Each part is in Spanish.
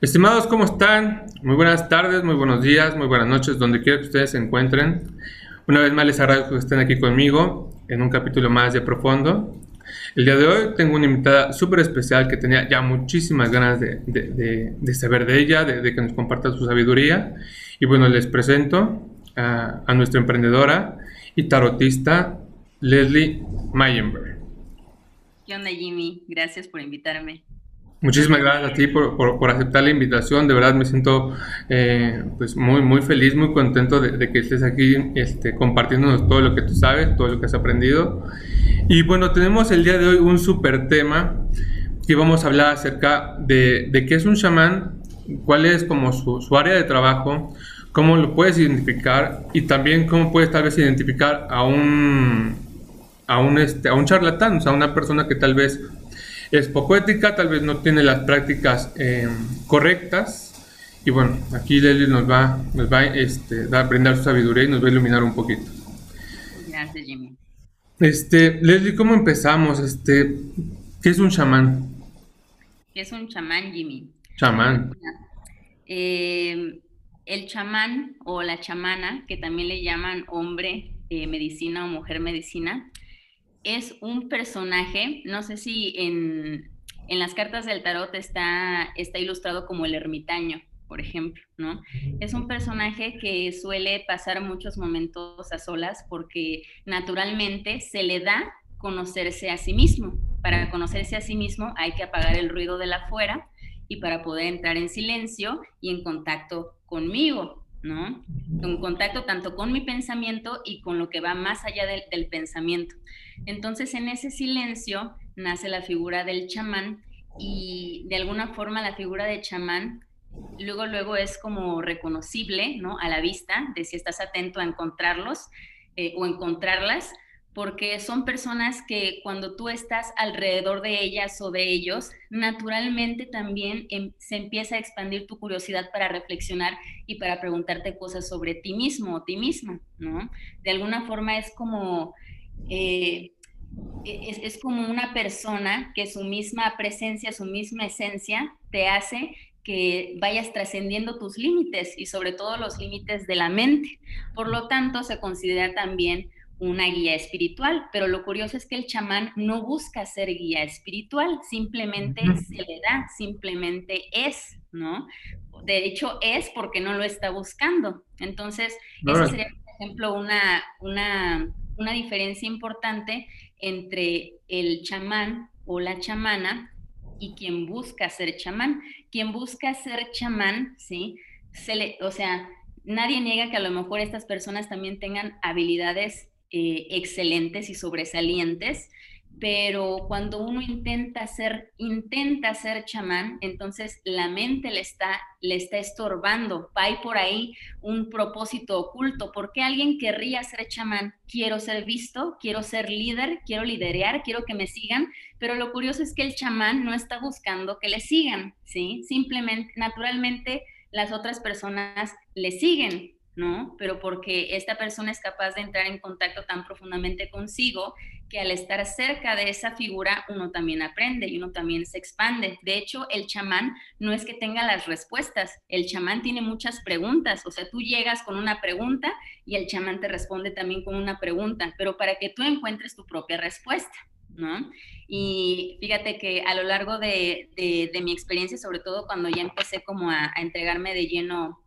Estimados, ¿cómo están? Muy buenas tardes, muy buenos días, muy buenas noches, donde quiera que ustedes se encuentren. Una vez más les agradezco que estén aquí conmigo en un capítulo más de Profundo. El día de hoy tengo una invitada súper especial que tenía ya muchísimas ganas de, saber de ella, de, que nos comparta su sabiduría. Y bueno, les presento a, a nuestra emprendedora y tarotista Leslie Mayenberg. ¿Qué onda, Jimmy? Gracias por invitarme. Muchísimas gracias a ti por, aceptar la invitación. De verdad me siento eh, pues muy, muy feliz, muy contento de, que estés aquí este, compartiéndonos todo lo que tú sabes, todo lo que has aprendido. Y bueno, tenemos el día de hoy un súper tema que vamos a hablar acerca de, qué es un chamán, cuál es como su, área de trabajo, cómo lo puedes identificar y también cómo puedes tal vez identificar a un, a un, este, a un charlatán, o sea, una persona que tal vez es poco ética, tal vez no tiene las prácticas eh, correctas. Y bueno, aquí Leslie nos va, nos va este, a brindar su sabiduría y nos va a iluminar un poquito. Gracias, Jimmy. Este, Leslie, ¿cómo empezamos? Este, ¿Qué es un chamán? ¿Qué es un chamán, Jimmy? Chamán. Eh, el chamán o la chamana, que también le llaman hombre eh, medicina o mujer medicina, es un personaje, no sé si en, las cartas del tarot está, está ilustrado como el ermitaño, por ejemplo, ¿no? Es un personaje que suele pasar muchos momentos a solas porque naturalmente se le da conocerse a sí mismo. Para conocerse a sí mismo hay que apagar el ruido de la afuera y para poder entrar en silencio y en contacto conmigo, ¿no? En contacto tanto con mi pensamiento y con lo que va más allá del, pensamiento. Entonces, en ese silencio nace la figura del chamán y de alguna forma la figura de chamán luego, luego es como reconocible, ¿no? A la vista, de si estás atento a encontrarlos eh, o encontrarlas, porque son personas que cuando tú estás alrededor de ellas o de ellos, naturalmente también em, se empieza a expandir tu curiosidad para reflexionar y para preguntarte cosas sobre ti mismo o ti misma, ¿no? De alguna forma es como... Eh, e, es, es, como una persona que su misma presencia, su misma esencia te hace que vayas trascendiendo tus límites y sobre todo los límites de la mente. Por lo tanto, se considera también una guía espiritual, pero lo curioso es que el chamán no busca ser guía espiritual, simplemente se le da, simplemente es, ¿no? De hecho, es porque no lo está buscando. Entonces, esa sería, por ejemplo, una, una, una diferencia importante entre el chamán o la chamana y quien busca ser chamán. Quien busca ser chamán, ¿sí? Se le, o sea, nadie niega que a lo mejor estas personas también tengan habilidades eh, excelentes y sobresalientes, pero cuando uno intenta ser, intenta ser chamán, entonces la mente le está, le está estorbando. Hay por ahí un propósito oculto. ¿Por qué alguien querría ser chamán? Quiero ser visto, quiero ser líder, quiero liderear, quiero que me sigan, pero lo curioso es que el chamán no está buscando que le sigan, ¿sí? Simplemente, naturalmente, las otras personas le siguen, ¿no? Pero porque esta persona es capaz de entrar en contacto tan profundamente consigo que al estar cerca de esa figura uno también aprende y uno también se expande. De hecho, el chamán no es que tenga las respuestas, el chamán tiene muchas preguntas, o sea, tú llegas con una pregunta y el chamán te responde también con una pregunta, pero para que tú encuentres tu propia respuesta. ¿No? Y fíjate que a lo largo de, mi experiencia, sobre todo cuando ya empecé como a entregarme de lleno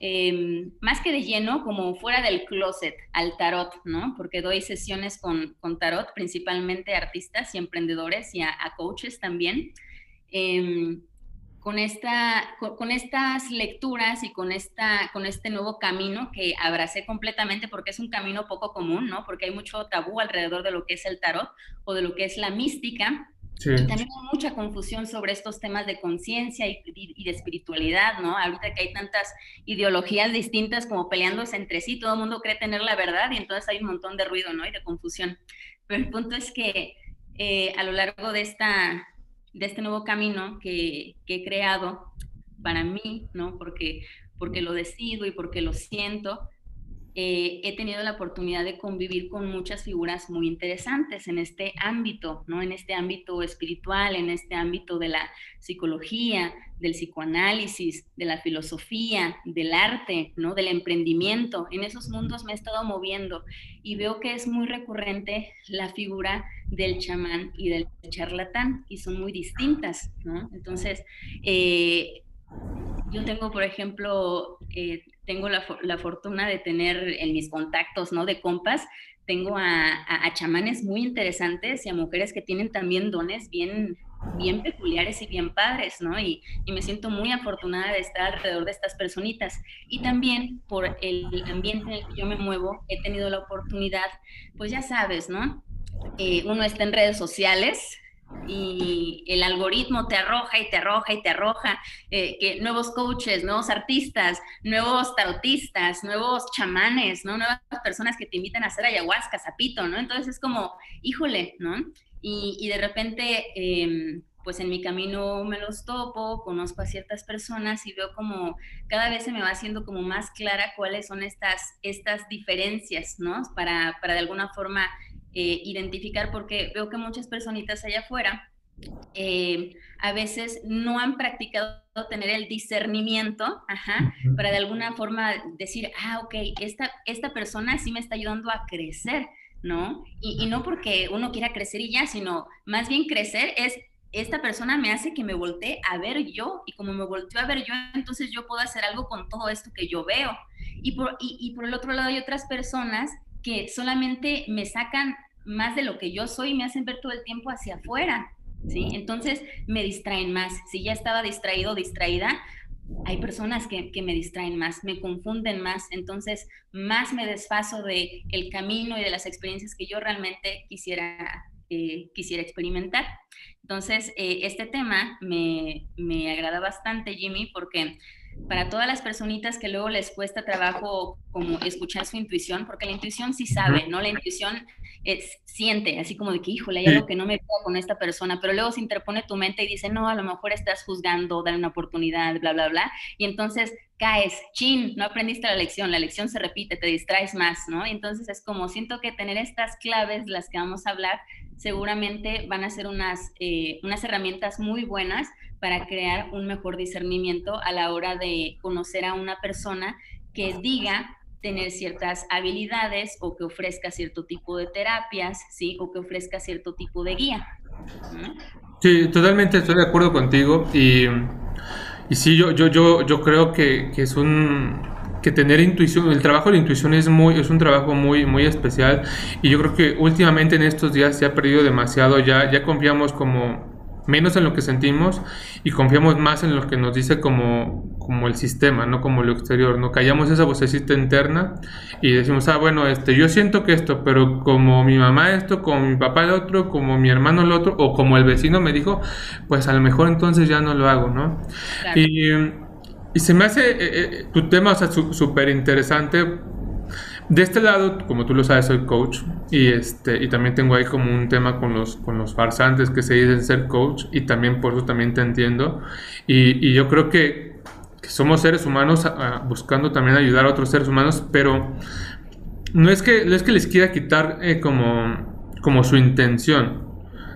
Em, más que de lleno, como fuera del closet al tarot, ¿no? Porque doy sesiones con, tarot, principalmente a artistas y emprendedores y a, coaches también. Em, con, esta, con, estas lecturas y con, esta, con este nuevo camino que abracé completamente porque es un camino poco común, ¿no? Porque hay mucho tabú alrededor de lo que es el tarot o de lo que es la mística. También hay mucha confusión sobre estos temas de conciencia y, de espiritualidad, ¿no? Ahorita que hay tantas ideologías distintas como peleándose entre sí, todo el mundo cree tener la verdad y entonces hay un montón de ruido, ¿no? Y de confusión. Pero el punto es que eh, a lo largo de, esta, de este nuevo camino que, que, he creado para mí, ¿no? Porque, porque lo decido y porque lo siento, eh, he tenido la oportunidad de convivir con muchas figuras muy interesantes en este ámbito, ¿no? En este ámbito espiritual, en este ámbito de la psicología, del psicoanálisis, de la filosofía, del arte, ¿no? Del emprendimiento. En esos mundos me he estado moviendo y veo que es muy recurrente la figura del chamán y del charlatán y son muy distintas, ¿no? Entonces, eh, yo tengo, por ejemplo, eh, tengo la, fortuna de tener en mis contactos, ¿no? De compas, tengo a, chamanes muy interesantes y a mujeres que tienen también dones bien, bien peculiares y bien padres, ¿no? Y, me siento muy afortunada de estar alrededor de estas personitas. Y también por el ambiente en el que yo me muevo, he tenido la oportunidad, pues ya sabes, ¿no? Eh, uno está en redes sociales, y el algoritmo te arroja y te arroja y te arroja eh, que nuevos coaches, nuevos artistas, nuevos tarotistas, nuevos chamanes, ¿no? Nuevas personas que te invitan a hacer ayahuasca, zapito, ¿no? Entonces es como, híjole, ¿no? Y, de repente, em, pues en mi camino me los topo, conozco a ciertas personas y veo como cada vez se me va haciendo como más clara cuáles son estas, estas diferencias, ¿no? Para, para de alguna forma eh, identificar, porque veo que muchas personitas allá afuera eh, a veces no han practicado tener el discernimiento, para de alguna forma decir, ah, ok, esta, esta persona sí me está ayudando a crecer, ¿no? Y, y, no porque uno quiera crecer y ya, sino más bien crecer es, esta persona me hace que me voltee a ver yo, y como me volteo a ver yo, entonces yo puedo hacer algo con todo esto que yo veo. Y por, y, y por el otro lado hay otras personas que solamente me sacan más de lo que yo soy, me hacen ver todo el tiempo hacia afuera, ¿sí? Entonces me distraen más. Si ya estaba distraído, distraída, hay personas que, me distraen más, me confunden más, entonces más me desfaso de el camino y de las experiencias que yo realmente quisiera, eh, quisiera experimentar. Entonces, eh, este tema me, me agrada bastante, Jimmy, porque para todas las personitas que luego les cuesta trabajo como escuchar su intuición, porque la intuición sí sabe, ¿no? La intuición es, siente, así como de que, híjole, hay algo que no me pega con esta persona, pero luego se interpone tu mente y dice, no, a lo mejor estás juzgando, dale una oportunidad, bla, bla, bla, y entonces caes, chin, no aprendiste la lección, la lección se repite, te distraes más, ¿no? Entonces es como, siento que tener estas claves, las que vamos a hablar, seguramente van a ser unas, eh, unas herramientas muy buenas para crear un mejor discernimiento a la hora de conocer a una persona que diga tener ciertas habilidades o que ofrezca cierto tipo de terapias, ¿sí? O que ofrezca cierto tipo de guía. Sí, totalmente estoy de acuerdo contigo y, y sí, yo, yo, yo, yo creo que, que es un que tener intuición, el trabajo de la intuición es muy, es un trabajo muy, muy especial y yo creo que últimamente en estos días se ha perdido demasiado, ya, ya confiamos como menos en lo que sentimos y confiamos más en lo que nos dice como, como el sistema, no como lo exterior, no callamos esa vocecita interna y decimos, ah, bueno, este, yo siento que esto, pero como mi mamá esto, como mi papá el otro, como mi hermano el otro, o como el vecino me dijo, pues a lo mejor entonces ya no lo hago, ¿no? Y, y, se me hace eh, eh, tu tema, o sea, súper interesante de este lado, como tú lo sabes, soy coach y, este, y también tengo ahí como un tema con los, con los farsantes que se dicen ser coach y también por eso también te entiendo. Y, y yo creo que, somos seres humanos buscando también ayudar a otros seres humanos, pero no es que, no es que les quiera quitar eh, como, como su intención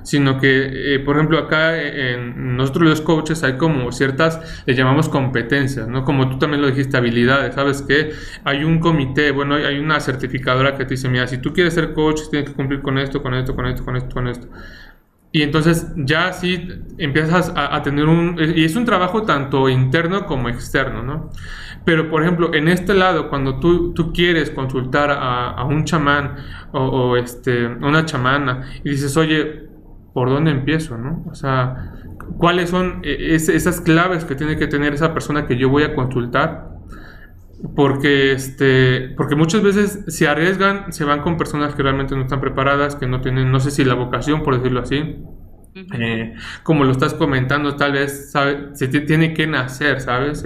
sino que, eh, por ejemplo, acá en nosotros los coaches hay como ciertas, le llamamos competencias, ¿no? Como tú también lo dijiste, habilidades, ¿sabes qué? Hay un comité, bueno, hay una certificadora que te dice, mira, si tú quieres ser coach, tienes que cumplir con esto, con esto, con esto, con esto, con esto. Y entonces ya sí empiezas a, tener un... Y es un trabajo tanto interno como externo, ¿no? Pero, por ejemplo, en este lado, cuando tú, tú quieres consultar a, un chamán o, o, este, una chamana y dices, oye, por dónde empiezo, ¿no? O sea, cuáles son eh, esas claves que tiene que tener esa persona que yo voy a consultar. Porque, este, porque muchas veces se arriesgan, se van con personas que realmente no están preparadas, que no tienen, no sé si la vocación, por decirlo así. Eh, como lo estás comentando, tal vez se tiene que nacer, ¿sabes?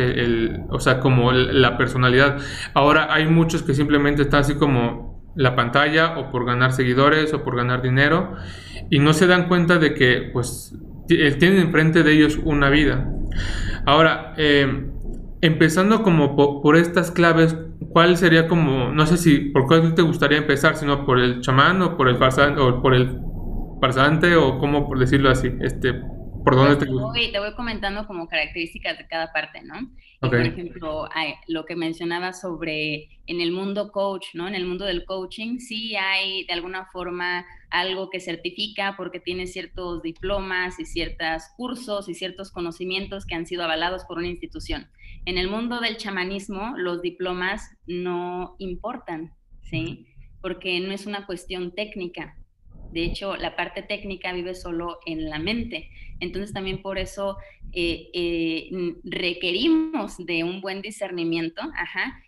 o sea, como la personalidad. Ahora hay muchos que simplemente están así como la pantalla o por ganar seguidores o por ganar dinero y no se dan cuenta de que pues tienen enfrente de ellos una vida. Ahora, em, empezando como por, estas claves, ¿cuál sería como, no sé si por cuál te gustaría empezar, sino por el chamán o por el farsante, o por el farsante o cómo por decirlo así, este, ¿Por dónde pues te, voy, te voy comentando como características de cada parte, ¿no? por ejemplo, lo que mencionaba sobre en el mundo coach, ¿no? En el mundo del coaching, sí hay de alguna forma algo que certifica porque tiene ciertos diplomas y ciertos cursos y ciertos conocimientos que han sido avalados por una institución. En el mundo del chamanismo, los diplomas no importan, ¿sí? Porque no es una cuestión técnica, de hecho, la parte técnica vive solo en la mente. Entonces también por eso eh, eh, requerimos de un buen discernimiento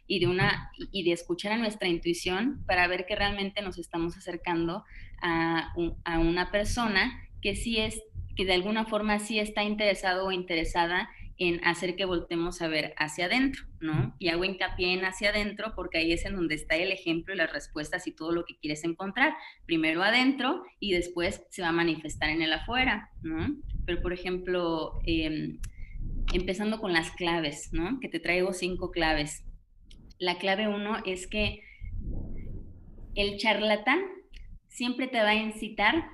y, de una, y de escuchar a nuestra intuición para ver que realmente nos estamos acercando a, a una persona que sí es, que de alguna forma sí está interesado o interesada en hacer que voltemos a ver hacia adentro, ¿no? Y hago hincapié en hacia adentro porque ahí es en donde está el ejemplo y las respuestas y todo lo que quieres encontrar. Primero adentro y después se va a manifestar en el afuera, ¿no? Pero, por ejemplo, em, empezando con las claves, ¿no? Que te traigo cinco claves. La clave uno es que el charlatán siempre te va a incitar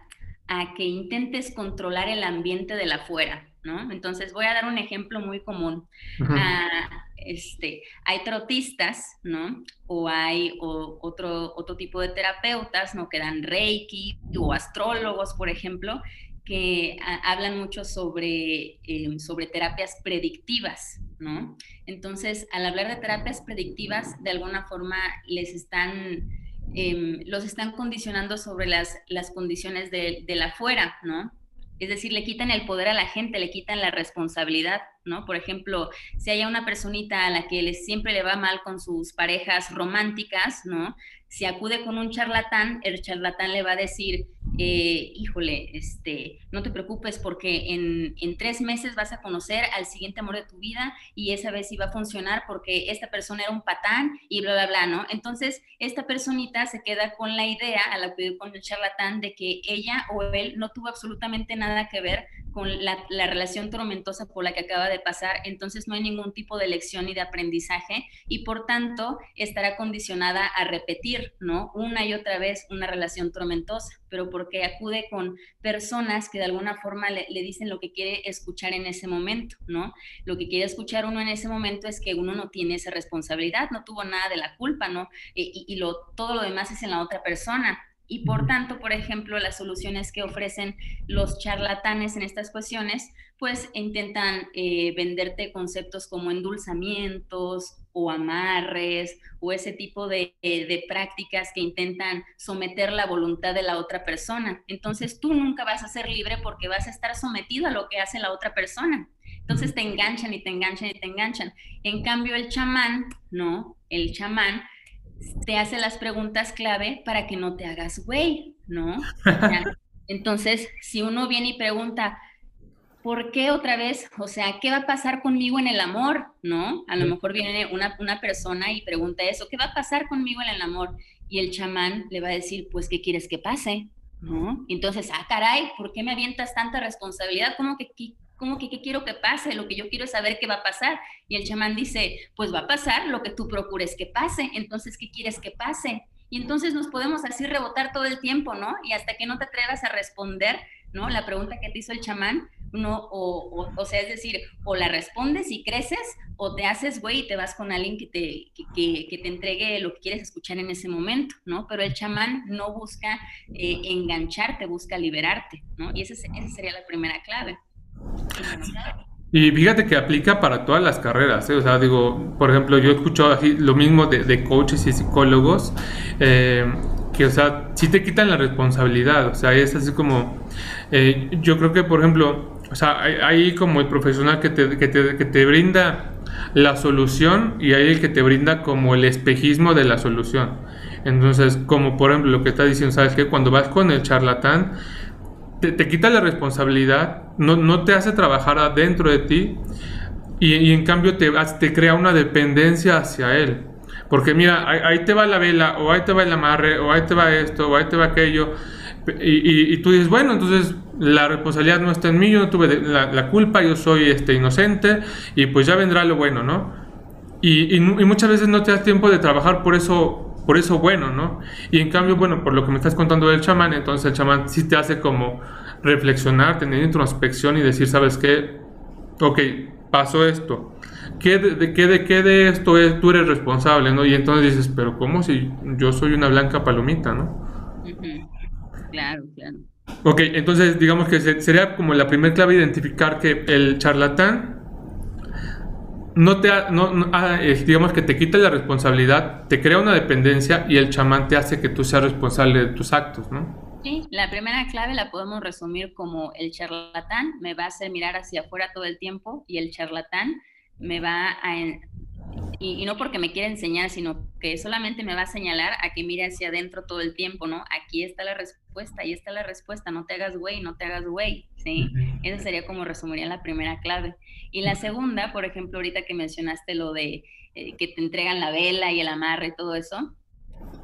a que intentes controlar el ambiente del afuera, ¿no? Entonces voy a dar un ejemplo muy común. Ah, este, hay trotistas, ¿no? O hay otro, otro tipo de terapeutas, ¿no? Que dan reiki o astrólogos, por ejemplo, que hablan mucho sobre, em, sobre terapias predictivas, ¿no? Entonces, al hablar de terapias predictivas, de alguna forma les están, em, los están condicionando sobre las, las condiciones de, de la afuera, ¿no? Es decir, le quitan el poder a la gente, le quitan la responsabilidad, ¿no? Por ejemplo, si hay una personita a la que siempre le va mal con sus parejas románticas, ¿no? Si acude con un charlatán, el charlatán le va a decir, eh, híjole, este, no te preocupes porque en, en, tres meses vas a conocer al siguiente amor de tu vida y esa vez sí va a funcionar porque esta persona era un patán y bla, bla, bla, ¿no? Entonces, esta personita se queda con la idea, al acudir con el charlatán, de que ella o él no tuvo absolutamente nada que ver con la, la, relación tormentosa por la que acaba de pasar, entonces no hay ningún tipo de lección ni de aprendizaje y por tanto estará condicionada a repetir, ¿no? Una y otra vez una relación tormentosa, pero porque acude con personas que de alguna forma le, dicen lo que quiere escuchar en ese momento, ¿no? Lo que quiere escuchar uno en ese momento es que uno no tiene esa responsabilidad, no tuvo nada de la culpa, ¿no? Y, y lo, todo lo demás es en la otra persona. Y por tanto, por ejemplo, las soluciones que ofrecen los charlatanes en estas cuestiones, pues intentan eh, venderte conceptos como endulzamientos o amarres o ese tipo de, eh, de, prácticas que intentan someter la voluntad de la otra persona. Entonces tú nunca vas a ser libre porque vas a estar sometido a lo que hace la otra persona. Entonces te enganchan y te enganchan y te enganchan. En cambio, el chamán, no, el chamán te hace las preguntas clave para que no te hagas güey, ¿no? Entonces, si uno viene y pregunta, ¿por qué otra vez? O sea, ¿qué va a pasar conmigo en el amor? ¿No? A lo mejor viene una, una persona y pregunta eso, ¿qué va a pasar conmigo en el amor? Y el chamán le va a decir, pues, ¿qué quieres que pase? ¿No? Entonces, ah, caray, ¿por qué me avientas tanta responsabilidad? ¿Cómo que ¿Cómo que qué quiero que pase? Lo que yo quiero es saber qué va a pasar. Y el chamán dice, pues va a pasar lo que tú procures que pase. Entonces, ¿qué quieres que pase? Y entonces nos podemos así rebotar todo el tiempo, ¿no? Y hasta que no te atrevas a responder, ¿no? La pregunta que te hizo el chamán, no, o, o, sea, es decir, o la respondes y creces, o te haces güey y te vas con alguien que te, que, que, te entregue lo que quieres escuchar en ese momento, ¿no? Pero el chamán no busca eh, engancharte, busca liberarte, ¿no? Y esa, sería la primera clave. Y fíjate que aplica para todas las carreras, ¿eh? o sea, digo, por ejemplo, yo he escuchado así lo mismo de, coaches y psicólogos, eh, que, o sea, sí te quitan la responsabilidad, o sea, es así como, eh, yo creo que, por ejemplo, o sea, hay, como el profesional que te, que te, que te brinda la solución y hay el que te brinda como el espejismo de la solución. Entonces, como por ejemplo lo que está diciendo, ¿sabes que Cuando vas con el charlatán, te, quita la responsabilidad, no, no, te hace trabajar adentro de ti y, en cambio te, te, crea una dependencia hacia él. Porque mira, ahí, te va la vela, o ahí te va el amarre, o ahí te va esto, o ahí te va aquello. Y, y, tú dices, bueno, entonces la responsabilidad no está en mí, yo no tuve la, la, culpa, yo soy este, inocente, y pues ya vendrá lo bueno, ¿no? y, y, muchas veces no te das tiempo de trabajar por eso, por eso bueno, ¿no? Y en cambio, bueno, por lo que me estás contando del chamán, entonces el chamán sí te hace como reflexionar, tener introspección y decir, ¿sabes qué? Ok, pasó esto. ¿Qué de, qué, de, qué de esto es, tú eres responsable, ¿no? Y entonces dices, pero ¿cómo si yo soy una blanca palomita, ¿no? Claro, claro. Ok, entonces digamos que sería como la primera clave identificar que el charlatán no te no, ah, digamos que te quita la responsabilidad, te crea una dependencia y el chamán te hace que tú seas responsable de tus actos, ¿no? Sí, la primera clave la podemos resumir como el charlatán me va a hacer mirar hacia afuera todo el tiempo y el charlatán me va a, y, no porque me quiera enseñar, sino que solamente me va a señalar a que mire hacia adentro todo el tiempo, ¿no? Aquí está la respuesta, ahí está la respuesta, no te hagas güey, no te hagas güey, ¿sí? Esa sería como resumiría la primera clave. Y la segunda, por ejemplo, ahorita que mencionaste lo de eh, que te entregan la vela y el amarre y todo eso,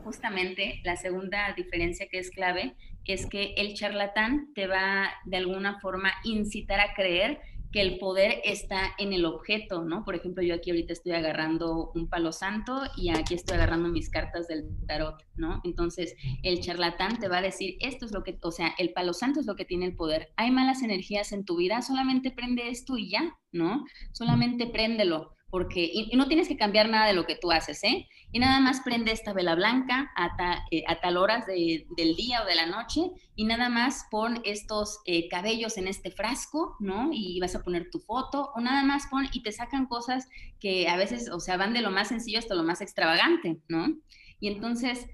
justamente la segunda diferencia que es clave es que el charlatán te va de alguna forma incitar a creer que el poder está en el objeto, ¿no? Por ejemplo, yo aquí ahorita estoy agarrando un palo santo y aquí estoy agarrando mis cartas del tarot, ¿no? Entonces, el charlatán te va a decir, esto es lo que, o sea, el palo santo es lo que tiene el poder. Hay malas energías en tu vida, solamente prende esto y ya, ¿no? Solamente préndelo porque, y, no tienes que cambiar nada de lo que tú haces, ¿eh? Y nada más prende esta vela blanca a, eh, tal horas del día o de la noche y nada más pon estos eh, cabellos en este frasco, ¿no? Y vas a poner tu foto o nada más pon y te sacan cosas que a veces, o sea, van de lo más sencillo hasta lo más extravagante, ¿no? Y entonces,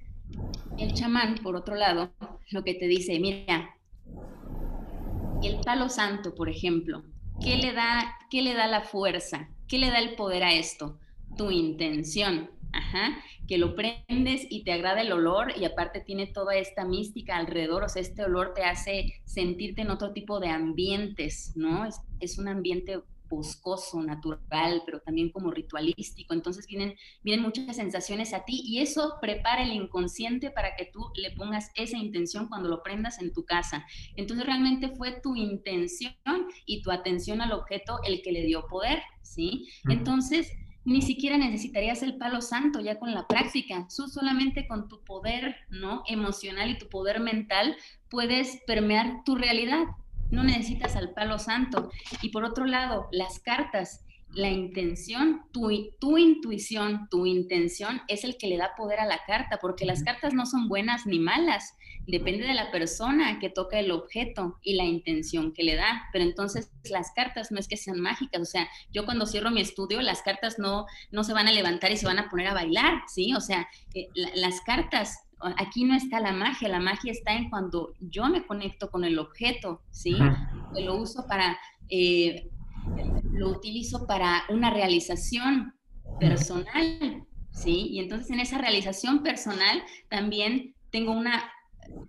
el chamán, por otro lado, lo que te dice, mira, el palo santo, por ejemplo, ¿qué le da, qué le da la fuerza? ¿Qué le da el poder a esto? Tu intención. Ajá, que lo prendes y te agrada el olor y aparte tiene toda esta mística alrededor, o sea, este olor te hace sentirte en otro tipo de ambientes, ¿no? Es, es un ambiente boscoso, natural, pero también como ritualístico. Entonces vienen, vienen muchas sensaciones a ti y eso prepara el inconsciente para que tú le pongas esa intención cuando lo prendas en tu casa. Entonces realmente fue tu intención y tu atención al objeto el que le dio poder, ¿sí? Entonces ni siquiera necesitarías el palo santo ya con la práctica. Tú solamente con tu poder, ¿no? Emocional y tu poder mental puedes permear tu realidad no necesitas al palo santo. Y por otro lado, las cartas, la intención, tu, tu, intuición, tu intención es el que le da poder a la carta, porque las cartas no son buenas ni malas, depende de la persona que toca el objeto y la intención que le da. Pero entonces las cartas no es que sean mágicas, o sea, yo cuando cierro mi estudio, las cartas no, no se van a levantar y se van a poner a bailar, ¿sí? O sea, eh, las cartas aquí no está la magia, la magia está en cuando yo me conecto con el objeto, ¿sí? Lo uso para, eh, lo utilizo para una realización personal, ¿sí? Y entonces en esa realización personal también tengo un eh,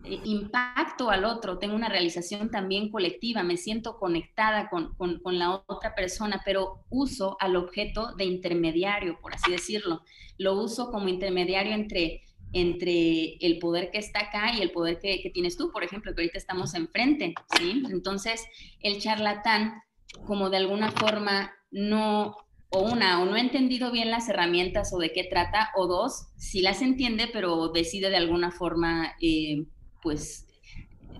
impacto al otro, tengo una realización también colectiva, me siento conectada con, con, la otra persona, pero uso al objeto de intermediario, por así decirlo. Lo uso como intermediario entre entre el poder que está acá y el poder que, tienes tú, por ejemplo, que ahorita estamos enfrente, ¿sí? Entonces, el charlatán, como de alguna forma no, o una, o no ha entendido bien las herramientas o de qué trata, o dos, sí las entiende, pero decide de alguna forma, eh, pues,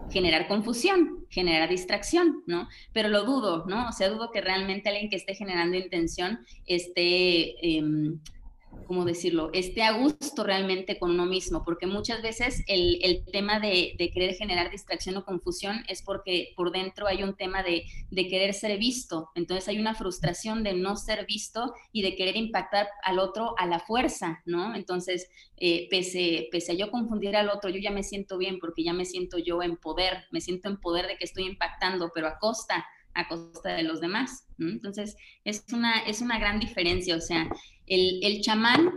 generar confusión, generar distracción, ¿no? Pero lo dudo, ¿no? O sea, dudo que realmente alguien que esté generando intención esté... Em, ¿cómo decirlo?, esté a gusto realmente con uno mismo, porque muchas veces el, el tema de, de, querer generar distracción o confusión es porque por dentro hay un tema de, de, querer ser visto, entonces hay una frustración de no ser visto y de querer impactar al otro a la fuerza, ¿no? Entonces, eh, pese, pese a yo confundir al otro, yo ya me siento bien porque ya me siento yo en poder, me siento en poder de que estoy impactando, pero a costa a costa de los demás. Entonces, es una, es una gran diferencia. O sea, el, el, chamán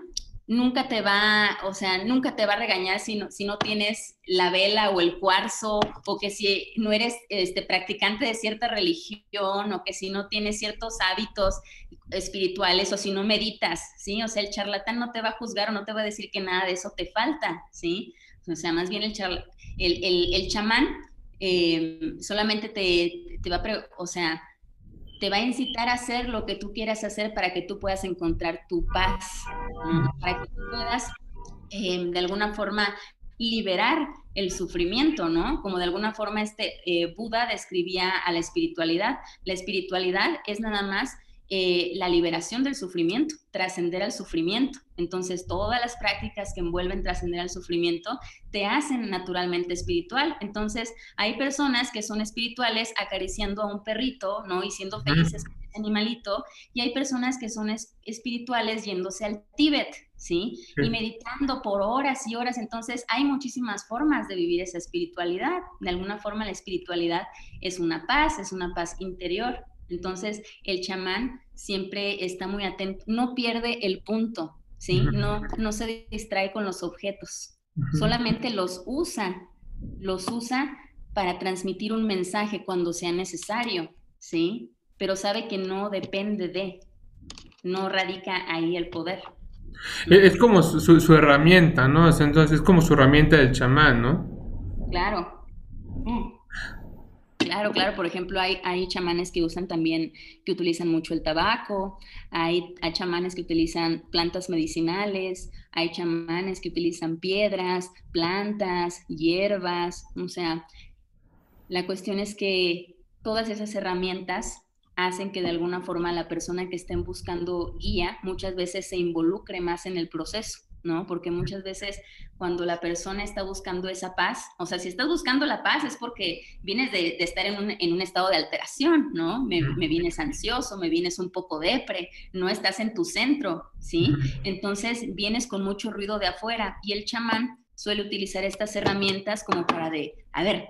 nunca te va, o sea, nunca te va a regañar si no, si no tienes la vela o el cuarzo, o que si no eres este, practicante de cierta religión, o que si no tienes ciertos hábitos espirituales, o si no meditas, ¿sí? O sea, el charlatán no te va a juzgar o no te va a decir que nada de eso te falta, ¿sí? O sea, más bien el, el, el chamán eh, solamente te, te, va a, o sea, te va a incitar a hacer lo que tú quieras hacer para que tú puedas encontrar tu paz, para que tú puedas em, de alguna forma liberar el sufrimiento, ¿no? Como de alguna forma este eh, Buda describía a la espiritualidad. La espiritualidad es nada más eh, la liberación del sufrimiento, trascender al sufrimiento. Entonces, todas las prácticas que envuelven trascender al sufrimiento te hacen naturalmente espiritual. Entonces, hay personas que son espirituales acariciando a un perrito, ¿no? Y siendo felices con ese animalito, y hay personas que son espirituales yéndose al Tíbet, ¿sí? Y meditando por horas y horas. Entonces, hay muchísimas formas de vivir esa espiritualidad. De alguna forma, la espiritualidad es una paz, es una paz interior. Entonces, el chamán siempre está muy atento, no pierde el punto, ¿sí? No, no se distrae con los objetos, solamente los usa, los usa para transmitir un mensaje cuando sea necesario, ¿sí? Pero sabe que no depende de, no radica ahí el poder. Es como su, herramienta, ¿no? Entonces es como su herramienta del chamán, ¿no? Claro. Mm. Claro, claro. Por ejemplo, hay, hay chamanes que usan también, que utilizan mucho el tabaco, hay, hay chamanes que utilizan plantas medicinales, hay chamanes que utilizan piedras, plantas, hierbas. O sea, la cuestión es que todas esas herramientas hacen que de alguna forma la persona que estén buscando guía muchas veces se involucre más en el proceso. ¿No? Porque muchas veces cuando la persona está buscando esa paz, o sea, si estás buscando la paz es porque vienes de, estar en un, estado de alteración, ¿no? Me, vienes ansioso, me vienes un poco depre, no estás en tu centro, ¿sí? Entonces vienes con mucho ruido de afuera y el chamán suele utilizar estas herramientas como para de, a ver,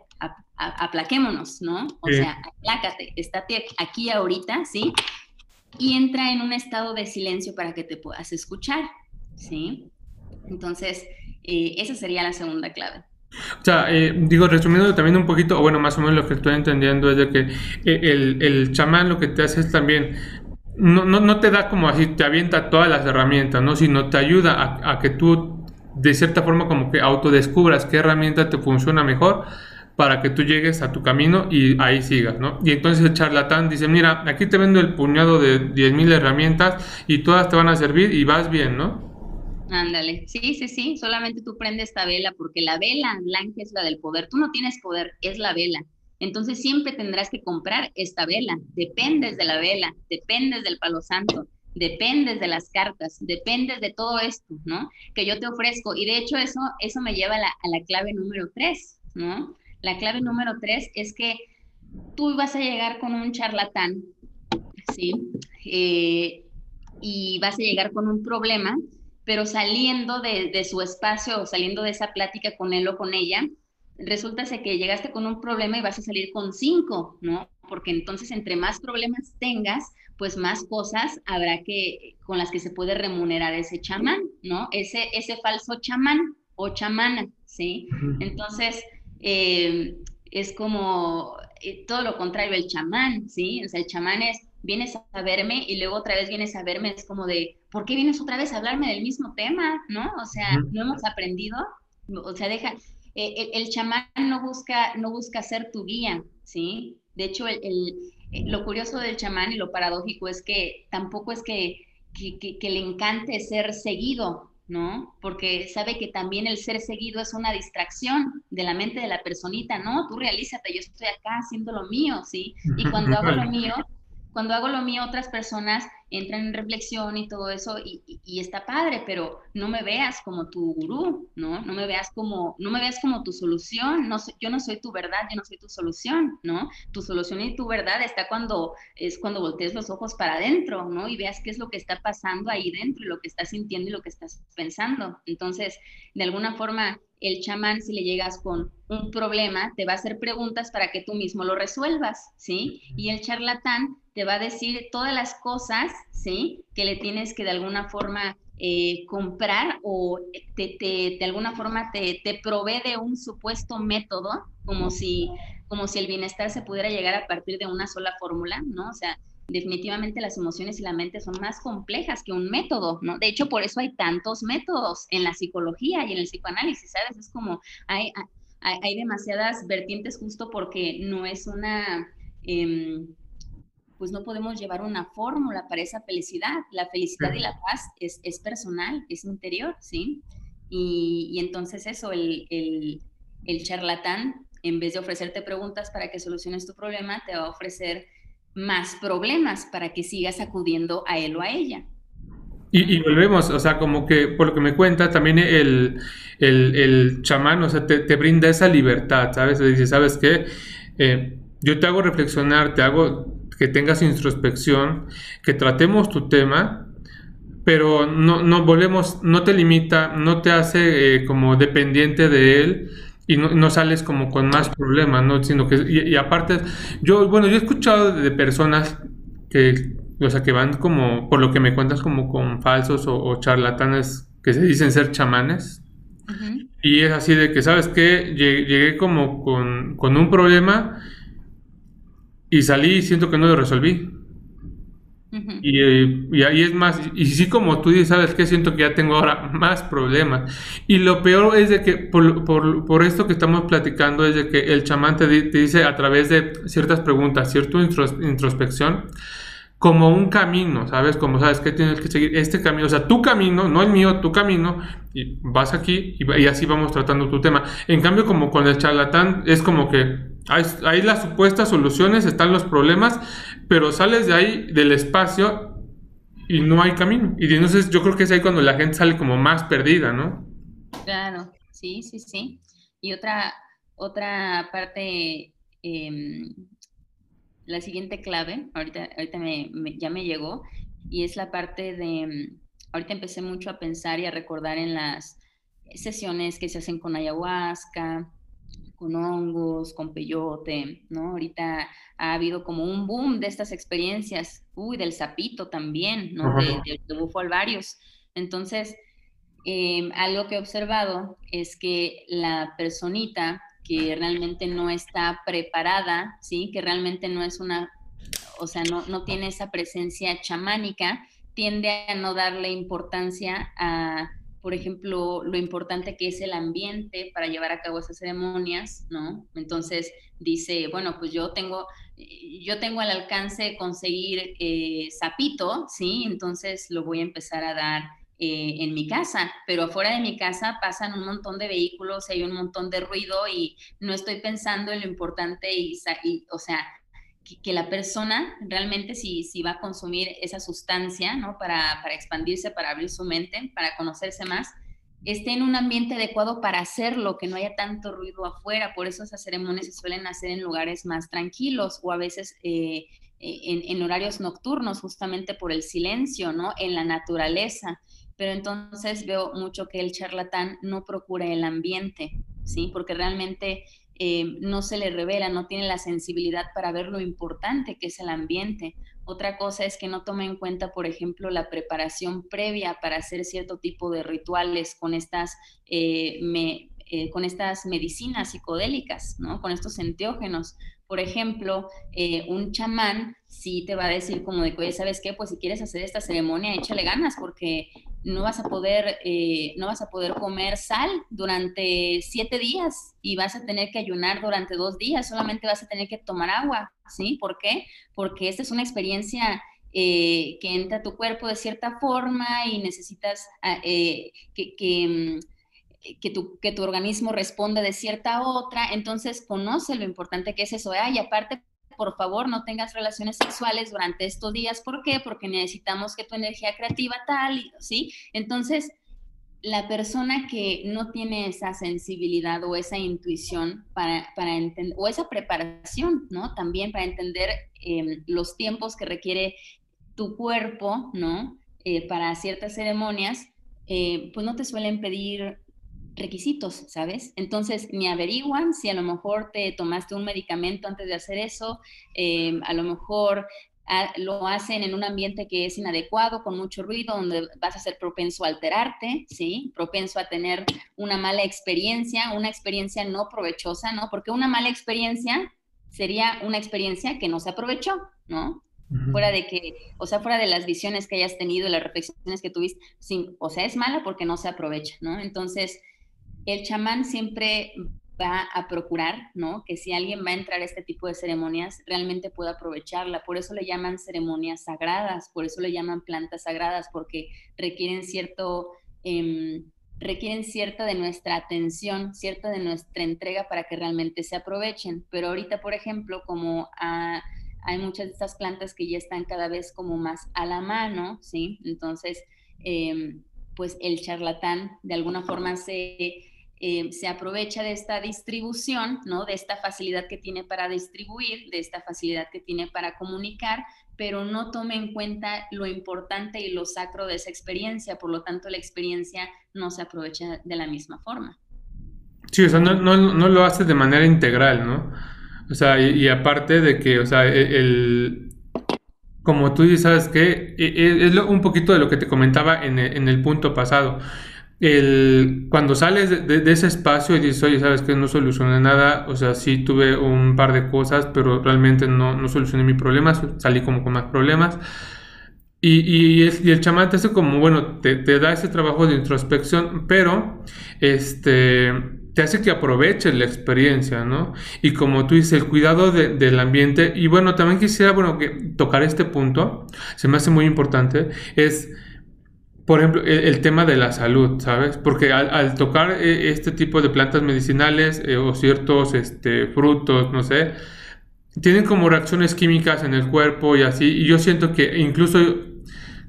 aplaquémonos, ¿no? O sea, aplácate, estate aquí ahorita, ¿sí? Y entra en un estado de silencio para que te puedas escuchar, ¿sí? Entonces, eh, esa sería la segunda clave. O sea, eh, digo, resumiendo también un poquito, o bueno, más o menos lo que estoy entendiendo es de que eh, el, chamán lo que te hace es también, no, no, no, te da como así, te avienta todas las herramientas, ¿no? Sino te ayuda a, a que tú, de cierta forma, como que autodescubras qué herramienta te funciona mejor para que tú llegues a tu camino y ahí sigas, ¿no? Y entonces el charlatán dice, mira, aquí te vendo el puñado de 10.000 herramientas y todas te van a servir y vas bien, ¿no? Ándale, sí, sí, sí, solamente tú prendes esta vela porque la vela blanca es la del poder, tú no tienes poder, es la vela. Entonces siempre tendrás que comprar esta vela, dependes de la vela, dependes del palo santo, dependes de las cartas, dependes de todo esto, ¿no? Que yo te ofrezco. Y de hecho eso, eso me lleva a la, a la clave número tres, ¿no? La clave número tres es que tú vas a llegar con un charlatán, ¿sí? Eh, y vas a llegar con un problema pero saliendo de, su espacio o saliendo de esa plática con él o con ella, resulta que llegaste con un problema y vas a salir con cinco, ¿no? Porque entonces entre más problemas tengas, pues más cosas habrá que con las que se puede remunerar ese chamán, ¿no? Ese, ese falso chamán o chamana, ¿sí? Entonces, eh, es como eh, todo lo contrario el chamán, ¿sí? O sea, el chamán es vienes a verme y luego otra vez vienes a verme, es como de, ¿por qué vienes otra vez a hablarme del mismo tema? ¿No? O sea, no hemos aprendido, o sea, deja, eh, el, chamán no busca, no busca ser tu guía, ¿sí? De hecho, el, eh, lo curioso del chamán y lo paradójico es que tampoco es que, que, que, le encante ser seguido, ¿no? Porque sabe que también el ser seguido es una distracción de la mente de la personita, ¿no? Tú realízate, yo estoy acá haciendo lo mío, ¿sí? Y cuando hago lo mío, cuando hago lo mío, otras personas entran en reflexión y todo eso y, está padre, pero no me veas como tu gurú, ¿no? No me veas como, no me veas como tu solución, no yo no soy tu verdad, yo no soy tu solución, ¿no? Tu solución y tu verdad está cuando, es cuando voltees los ojos para adentro, ¿no? Y veas qué es lo que está pasando ahí dentro y lo que estás sintiendo y lo que estás pensando. Entonces, de alguna forma, el chamán, si le llegas con un problema, te va a hacer preguntas para que tú mismo lo resuelvas, ¿sí? Y el charlatán te va a decir todas las cosas, ¿sí? Que le tienes que de alguna forma eh, comprar o te, de alguna forma te, te, provee de un supuesto método, como si, como si el bienestar se pudiera llegar a partir de una sola fórmula, ¿no? O sea, definitivamente las emociones y la mente son más complejas que un método, ¿no? De hecho, por eso hay tantos métodos en la psicología y en el psicoanálisis, ¿sabes? Es como hay, hay, demasiadas vertientes justo porque no es una... Em, pues no podemos llevar una fórmula para esa felicidad. La felicidad y la paz es, es personal, es interior, ¿sí? Y, y entonces eso, el, el, el charlatán, en vez de ofrecerte preguntas para que soluciones tu problema, te va a ofrecer más problemas para que sigas acudiendo a él o a ella. Y, volvemos, o sea, como que por lo que me cuenta, también el, el, el chamán, o sea, te, te, brinda esa libertad, ¿sabes? Dice, ¿sabes qué? Eh, yo te hago reflexionar, te hago que tengas introspección, que tratemos tu tema, pero no, no volvemos, no te limita, no te hace eh, como dependiente de él, y no, sales como con más problemas, ¿no? Sino que, y, aparte, yo, bueno, yo he escuchado de personas que, o sea, que van como, por lo que me cuentas, como con falsos o, charlatanes que se dicen ser chamanes. Y es así de que, ¿sabes qué? Llegué, como con, con un problema y salí y siento que no lo resolví y, ahí es más, y sí como tú dices, ¿sabes qué? Siento que ya tengo ahora más problemas. Y lo peor es de que por, por, por esto que estamos platicando es de que el chamán te, te, dice a través de ciertas preguntas, cierta introspección, como un camino, ¿sabes? Como sabes que tienes que seguir este camino, o sea, tu camino, no el mío, tu camino, y vas aquí y, así vamos tratando tu tema. En cambio, como con el charlatán, es como que hay, las supuestas soluciones, están los problemas, pero sales de ahí, del espacio, y no hay camino. Y entonces yo creo que es ahí cuando la gente sale como más perdida, ¿no? Claro, sí, sí, sí. Y otra, otra parte eh, la siguiente clave, ahorita, ahorita me, ya me llegó, y es la parte de, mm, ahorita empecé mucho a pensar y a recordar en las sesiones que se hacen con ayahuasca, con hongos, con peyote, ¿no? Ahorita ha habido como un boom de estas experiencias, uy, del sapito también, ¿no? De, de, bufo alvarios. Entonces, em, algo que he observado es que la personita que realmente no está preparada, ¿sí? Que realmente no es una, o sea, no, no tiene esa presencia chamánica, tiende a no darle importancia a, por ejemplo, lo importante que es el ambiente para llevar a cabo esas ceremonias, ¿no? Entonces dice, bueno, pues yo tengo, yo tengo al alcance conseguir eh, ¿sí? Entonces lo voy a empezar a dar eh, en mi casa, pero afuera de mi casa pasan un montón de vehículos, hay un montón de ruido y no estoy pensando en lo importante y, o sea, que, la persona realmente si, si va a consumir esa sustancia, ¿no? Para, para expandirse, para abrir su mente, para conocerse más, esté en un ambiente adecuado para hacerlo, que no haya tanto ruido afuera. Por eso esas ceremonias se suelen hacer en lugares más tranquilos o a veces eh, en, en, horarios nocturnos, justamente por el silencio, ¿no? En la naturaleza pero entonces veo mucho que el charlatán no procura el ambiente, ¿sí? Porque realmente eh, no se le revela, no tiene la sensibilidad para ver lo importante que es el ambiente. Otra cosa es que no toma en cuenta, por ejemplo, la preparación previa para hacer cierto tipo de rituales con estas, eh, eh, con estas medicinas psicodélicas, ¿no? con estos enteógenos. Por ejemplo, un chamán sí te va a decir como de ¿sabes qué? Pues si quieres hacer esta ceremonia, échale ganas porque no vas a poder, eh, no vas a poder comer sal durante siete días y vas a tener que ayunar durante dos días, solamente vas a tener que tomar agua, ¿sí? ¿Por qué? Porque esta es una experiencia eh, que entra a tu cuerpo de cierta forma y necesitas ah, que, que mm, eh, que tu, que tu organismo responde de cierta otra, entonces conoce lo importante que es eso. Y aparte, por favor, no tengas relaciones sexuales durante estos días. ¿Por qué? Porque necesitamos que tu energía creativa tal, ¿sí? Entonces, la persona que no tiene esa sensibilidad o esa intuición para, para entender, o esa preparación, ¿no? También para entender em, los tiempos que requiere tu cuerpo, ¿no? Eh, para ciertas ceremonias, eh, pues no te suelen pedir requisitos, ¿sabes? Entonces, me averiguan si a lo mejor te tomaste un medicamento antes de hacer eso, em, a lo mejor ah, lo hacen en un ambiente que es inadecuado, con mucho ruido, donde vas a ser propenso a alterarte, ¿sí? Propenso a tener una mala experiencia, una experiencia no provechosa, ¿no? Porque una mala experiencia sería una experiencia que no se aprovechó, ¿no? Fuera de que, o sea, fuera de las visiones que hayas tenido, las reflexiones que tuviste, sí, o sea, es mala porque no se aprovecha, ¿no? Entonces, el chamán siempre va a procurar, ¿no? Que si alguien va a entrar a este tipo de ceremonias, realmente pueda aprovecharla. Por eso le llaman ceremonias sagradas, por eso le llaman plantas sagradas, porque requieren cierto... Em, requieren cierta de nuestra atención, cierta de nuestra entrega para que realmente se aprovechen. Pero ahorita, por ejemplo, como hay muchas de estas plantas que ya están cada vez como más a la mano, ¿sí? Entonces, em, pues el charlatán de alguna forma se, em, se aprovecha de esta distribución, ¿no? De esta facilidad que tiene para distribuir, de esta facilidad que tiene para comunicar, pero no tome en cuenta lo importante y lo sacro de esa experiencia, por lo tanto la experiencia no se aprovecha de la misma forma. Sí, o sea, no, lo hace de manera integral, ¿no? O sea, y, aparte de que, o sea, e, el, como tú dices, ¿sabes qué? E, e, es un poquito de lo que te comentaba en en el punto pasado el, cuando sales de, ese espacio y dices, oye, sabes que no solucioné nada, o sea, sí tuve un par de cosas, pero realmente no, no solucioné mi problema, salí como con más problemas. Y, y, el chamán te hace como, bueno, te, da ese trabajo de introspección, pero este, te hace que aproveches la experiencia, ¿no? Y como tú dices, el cuidado del ambiente, y bueno, también quisiera, bueno, tocar este punto, se me hace muy importante, es por ejemplo, el, tema de la salud, ¿sabes? Porque al, tocar eh, este tipo de plantas medicinales eh, o ciertos este, frutos, no sé, tienen como reacciones químicas en el cuerpo y así. Y yo siento que incluso,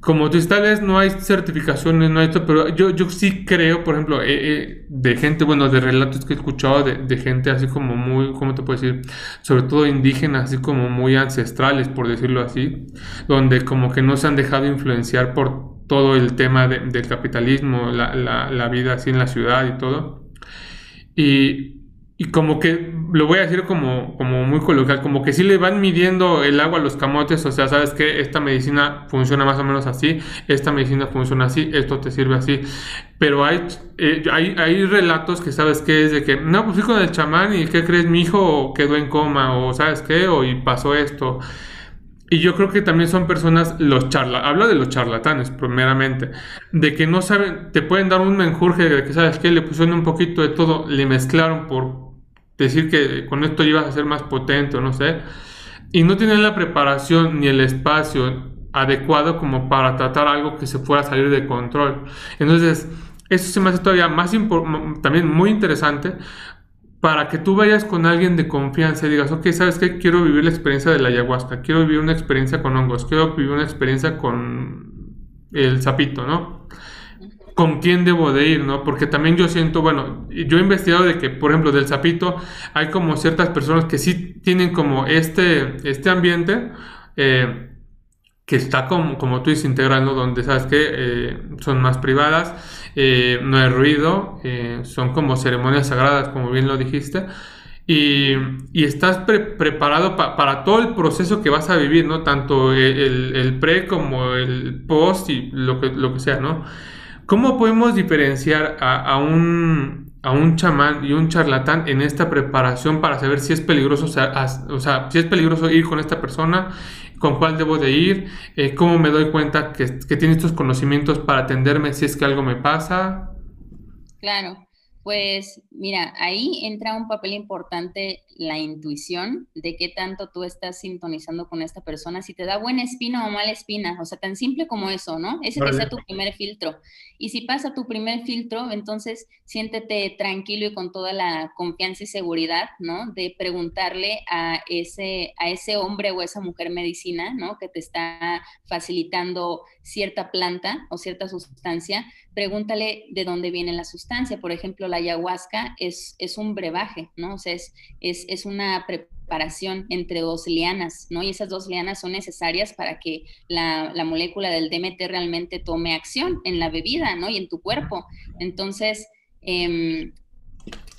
como tú tal vez no hay certificaciones, no hay esto, pero yo, yo sí creo, por ejemplo, eh, de gente, bueno, de relatos que he escuchado de, de, gente así como muy, ¿cómo te puedo decir? Sobre todo indígenas, así como muy ancestrales, por decirlo así, donde como que no se han dejado influenciar por todo el tema del capitalismo, la, vida así en la ciudad y todo. Y, como que, lo voy a decir como, como muy coloquial, como que sí le van midiendo el agua a los camotes, o sea, sabes que esta medicina funciona más o menos así, esta medicina funciona así, esto te sirve así. Pero hay, eh, hay, hay relatos que sabes que es de que, no, pues fui con el chamán y ¿qué crees? Mi hijo quedó en coma, o sabes qué, o y pasó esto. Y yo creo que también son personas, los charla, hablo de los charlatanes primeramente, de que no saben, te pueden dar un menjurje de que sabes que le pusieron un poquito de todo, le mezclaron por decir que con esto ibas a ser más potente no sé, y no tienen la preparación ni el espacio adecuado como para tratar algo que se fuera a salir de control. Entonces, eso se me hace todavía más también muy interesante para que tú vayas con alguien de confianza y digas, ok, ¿sabes qué? Quiero vivir la experiencia de la ayahuasca, quiero vivir una experiencia con hongos, quiero vivir una experiencia con el sapito, ¿no? ¿Con quién debo de ir, no? Porque también yo siento, bueno, yo he investigado de que, por ejemplo, del sapito hay como ciertas personas que sí tienen como este, este ambiente, eh, que está como, como tú dices, integrando, donde sabes que eh, son más privadas, eh, no hay ruido, eh, son como ceremonias sagradas, como bien lo dijiste, y, y estás preparado para todo el proceso que vas a vivir, ¿no? Tanto el, el, pre como el post y lo que, lo que sea, ¿no? ¿Cómo podemos diferenciar a, a un, a un chamán y un charlatán en esta preparación para saber si es peligroso, o sea, si es peligroso ir con esta persona con cuál debo de ir, eh, cómo me doy cuenta que, que tiene estos conocimientos para atenderme si es que algo me pasa. Claro, pues mira, ahí entra un papel importante la intuición de qué tanto tú estás sintonizando con esta persona, si te da buena espina o mala espina, o sea, tan simple como eso, ¿no? Ese que sea tu primer filtro. Y si pasa tu primer filtro, entonces siéntete tranquilo y con toda la confianza y seguridad, ¿no? De preguntarle a ese, a ese hombre o esa mujer medicina, ¿no? Que te está facilitando cierta planta o cierta sustancia, pregúntale de dónde viene la sustancia. Por ejemplo, la ayahuasca es, es un brebaje, ¿no? O sea, es, es, una preparación entre dos lianas, ¿no? Y esas dos lianas son necesarias para que la, molécula del DMT realmente tome acción en la bebida, ¿no? Y en tu cuerpo. Entonces, em,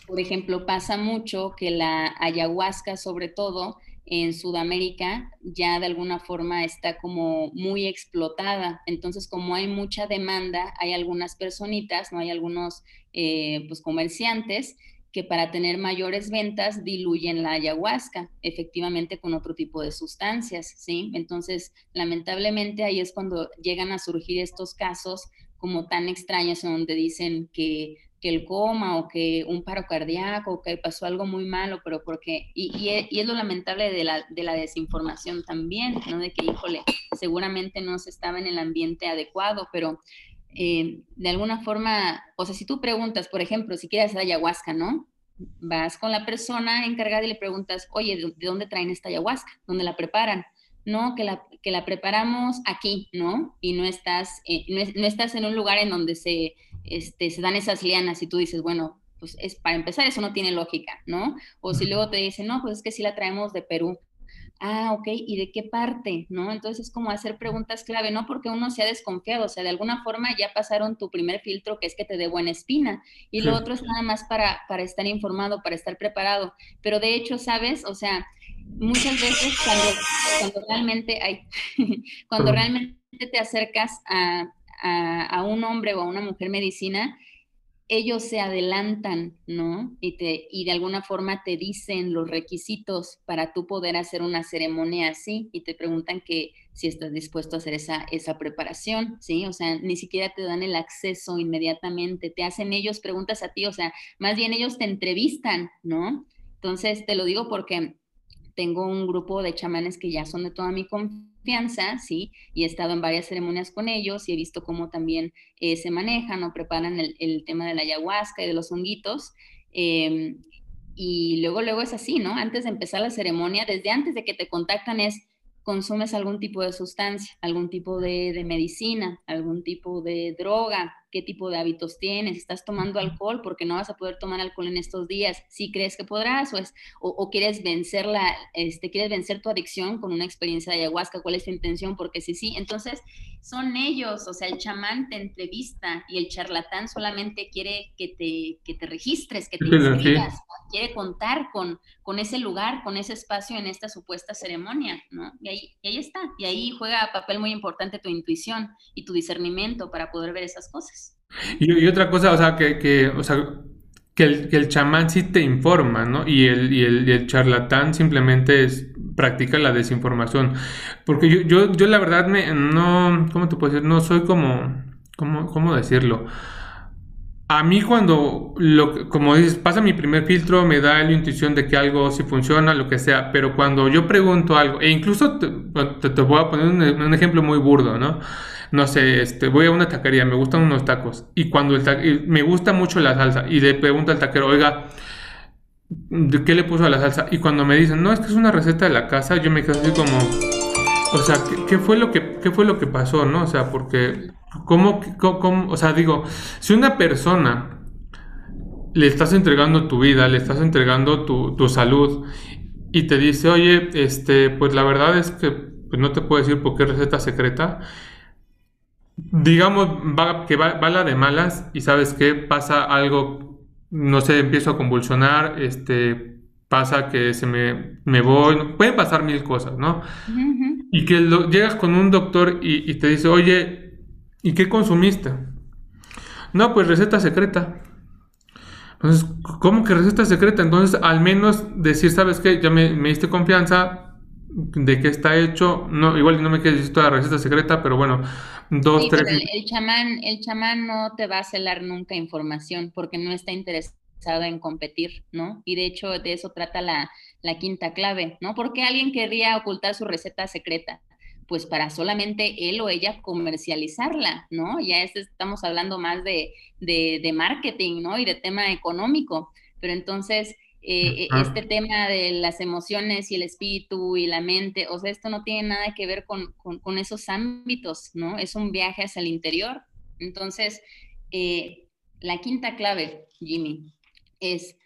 por ejemplo, pasa mucho que la ayahuasca, sobre todo, en Sudamérica ya de alguna forma está como muy explotada. Entonces, como hay mucha demanda, hay algunas personitas, no hay algunos eh, pues comerciantes que para tener mayores ventas diluyen la ayahuasca, efectivamente con otro tipo de sustancias, ¿sí? Entonces, lamentablemente ahí es cuando llegan a surgir estos casos como tan extrañas donde dicen que, que el coma o que un paro cardíaco o que pasó algo muy malo, pero porque, y, y, es lo lamentable de la, de la desinformación también, ¿no? De que, híjole, seguramente no se estaba en el ambiente adecuado, pero eh, de alguna forma, o sea, si tú preguntas, por ejemplo, si quieres hacer ayahuasca, ¿no? Vas con la persona encargada y le preguntas, oye, ¿de, dónde traen esta ayahuasca? ¿Dónde la preparan? No, que la, que la preparamos aquí, ¿no? Y no estás, eh, no, estás en un lugar en donde se, este, se dan esas lianas y tú dices, bueno, pues es, para empezar eso no tiene lógica, ¿no? O si luego te dicen, no, pues es que sí la traemos de Perú ah, ok, ¿y de qué parte? ¿No? Entonces es como hacer preguntas clave, no porque uno sea desconfiado, o sea, de alguna forma ya pasaron tu primer filtro, que es que te dé buena espina, y lo otro es nada más para, para estar informado, para estar preparado. Pero de hecho, ¿sabes? O sea, muchas veces cuando, cuando realmente, hay, cuando realmente te acercas a, a, a un hombre o a una mujer medicina, ellos se adelantan, ¿no? Y, te, y de alguna forma te dicen los requisitos para tú poder hacer una ceremonia así y te preguntan que si estás dispuesto a hacer esa, esa preparación, ¿sí? O sea, ni siquiera te dan el acceso inmediatamente, te hacen ellos preguntas a ti, o sea, más bien ellos te entrevistan, ¿no? Entonces, te lo digo porque tengo un grupo de chamanes que ya son de toda mi confianza, ¿sí? Y he estado en varias ceremonias con ellos y he visto cómo también eh, se manejan o preparan el, tema de la ayahuasca y de los honguitos. Em, y luego, luego es así, ¿no? Antes de empezar la ceremonia, desde antes de que te contactan es, consumes algún tipo de sustancia, algún tipo de medicina, algún tipo de droga, qué tipo de hábitos tienes, estás tomando alcohol porque no vas a poder tomar alcohol en estos días, si crees que podrás o, es, o, quieres vencer la, este, quieres vencer tu adicción con una experiencia de ayahuasca, cuál es tu intención, porque sí, sí, entonces son ellos, o sea, el chamán te entrevista y el charlatán solamente quiere que te, que te registres, que te inscribas, quiere contar con, con ese lugar, con ese espacio en esta supuesta ceremonia, ¿no? Y ahí, y ahí está, y ahí juega papel muy importante tu intuición y tu discernimiento para poder ver esas cosas. Y, otra cosa, o sea, que, que, o sea, que, el, que el chamán sí te informa, ¿no? Y el, y el, el charlatán simplemente es, practica la desinformación. Porque yo, yo, yo la verdad me, no, ¿cómo te puedo decir? No soy como, ¿cómo, cómo decirlo? A mí cuando, lo, como dices, pasa mi primer filtro, me da la intuición de que algo sí funciona, lo que sea, pero cuando yo pregunto algo, e incluso te, te, voy a poner un, un, ejemplo muy burdo, ¿no? No sé, este, voy a una taquería, me gustan unos tacos y cuando el me gusta mucho la salsa y le pregunto al taquero, oiga, ¿de qué le puso a la salsa? Y cuando me dicen, no, es que es una receta de la casa, yo me quedo así como, o sea, ¿qué, fue lo que, qué fue lo que pasó, no? O sea, porque, ¿cómo, cómo, o sea, digo, si una persona le estás entregando tu vida, le estás entregando tu, tu salud y te dice, oye, este, pues la verdad es que pues no te puedo decir por qué receta secreta, digamos que va, la de malas y sabes qué, pasa algo, no sé, empiezo a convulsionar, este, pasa que se me, me voy, pueden pasar mil cosas, ¿no? Y que llegas con un doctor y, te dice, oye, ¿y qué consumiste? No, pues receta secreta. Entonces, ¿cómo que receta secreta? Entonces, al menos decir, ¿sabes qué? Ya me, me diste confianza, de qué está hecho. No, igual no me quieres decir toda la receta secreta, pero bueno, dos, tres. el, chamán, el chamán no te va a celar nunca información porque no está interesado en competir, ¿no? Y de hecho de eso trata la, la quinta clave, ¿no? Porque alguien querría ocultar su receta secreta? Pues para solamente él o ella comercializarla, ¿no? Ya estamos hablando más de, de, de marketing, ¿no? Y de tema económico. Pero entonces, eh, e, este tema de las emociones y el espíritu y la mente, o sea, esto no tiene nada que ver con, con, esos ámbitos, ¿no? Es un viaje hacia el interior. Entonces, eh, la quinta clave, Jimmy, es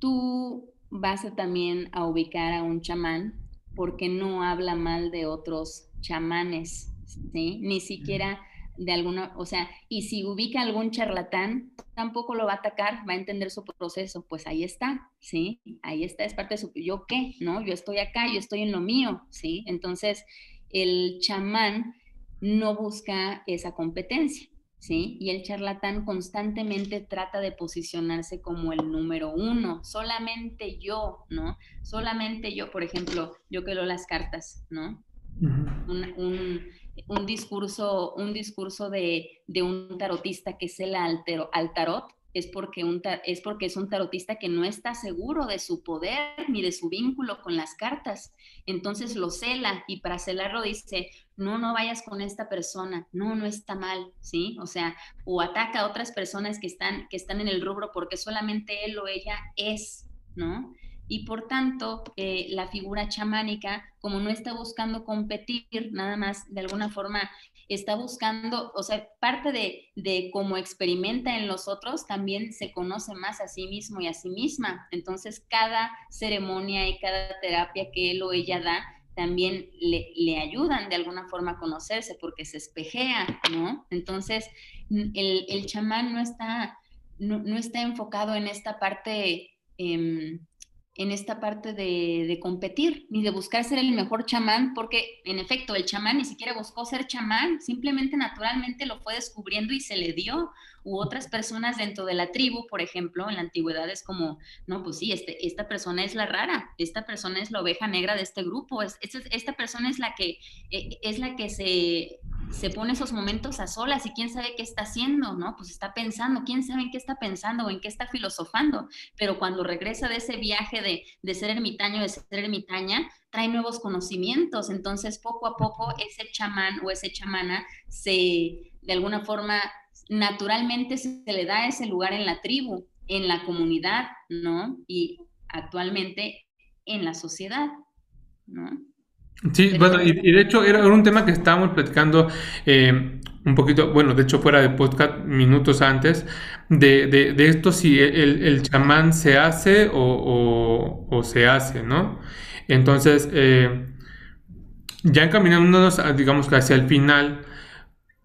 tú vas a también a ubicar a un chamán porque no habla mal de otros chamanes, ¿sí? Ni siquiera de alguna, o sea, y si ubica algún charlatán, tampoco lo va a atacar, va a entender su proceso, pues ahí está, ¿sí? Ahí está, es parte de su, ¿yo qué? ¿No? Yo estoy acá, yo estoy en lo mío, ¿sí? Entonces, el chamán no busca esa competencia, ¿sí? Y el charlatán constantemente trata de posicionarse como el número uno, solamente yo, ¿no? Solamente yo, por ejemplo, yo que leo las cartas, ¿no? un, discurso, un discurso de, un tarotista que es el altero, al tarot, es porque, un, es porque es un tarotista que no está seguro de su poder ni de su vínculo con las cartas. Entonces lo cela y para celarlo dice, no, no vayas con esta persona, no, no está mal, ¿sí? O sea, o ataca a otras personas que están, que están en el rubro porque solamente él o ella es, ¿no? Y por tanto, eh, la figura chamánica, como no está buscando competir, nada más de alguna forma está buscando, o sea, parte de, de cómo experimenta en los otros, también se conoce más a sí mismo y a sí misma. Entonces, cada ceremonia y cada terapia que él o ella da, también le, le, ayudan de alguna forma a conocerse porque se espejea, ¿no? Entonces, el, el chamán no está, no, no, está enfocado en esta parte eh, en esta parte de, competir, ni de buscar ser el mejor chamán, porque en efecto el chamán ni siquiera buscó ser chamán, simplemente naturalmente lo fue descubriendo y se le dio, u otras personas dentro de la tribu, por ejemplo, en la antigüedad es como, no, pues sí, este, esta persona es la rara, esta persona es la oveja negra de este grupo, es, esta, persona es la que, eh, es la que se se pone esos momentos a solas y quién sabe qué está haciendo, ¿no? Pues está pensando, quién sabe en qué está pensando o en qué está filosofando, pero cuando regresa de ese viaje de, de ser ermitaño, de ser ermitaña, trae nuevos conocimientos, entonces poco a poco ese chamán o ese chamana se, de alguna forma, naturalmente se le da ese lugar en la tribu, en la comunidad, ¿no? Y actualmente en la sociedad, ¿no? Sí, bueno, y, de hecho era un tema que estábamos platicando eh, un poquito, bueno, de hecho fuera de podcast minutos antes, de, de, esto si el, el, chamán se hace o, o, se hace, ¿no? Entonces, eh, ya encaminándonos, digamos que hacia el final,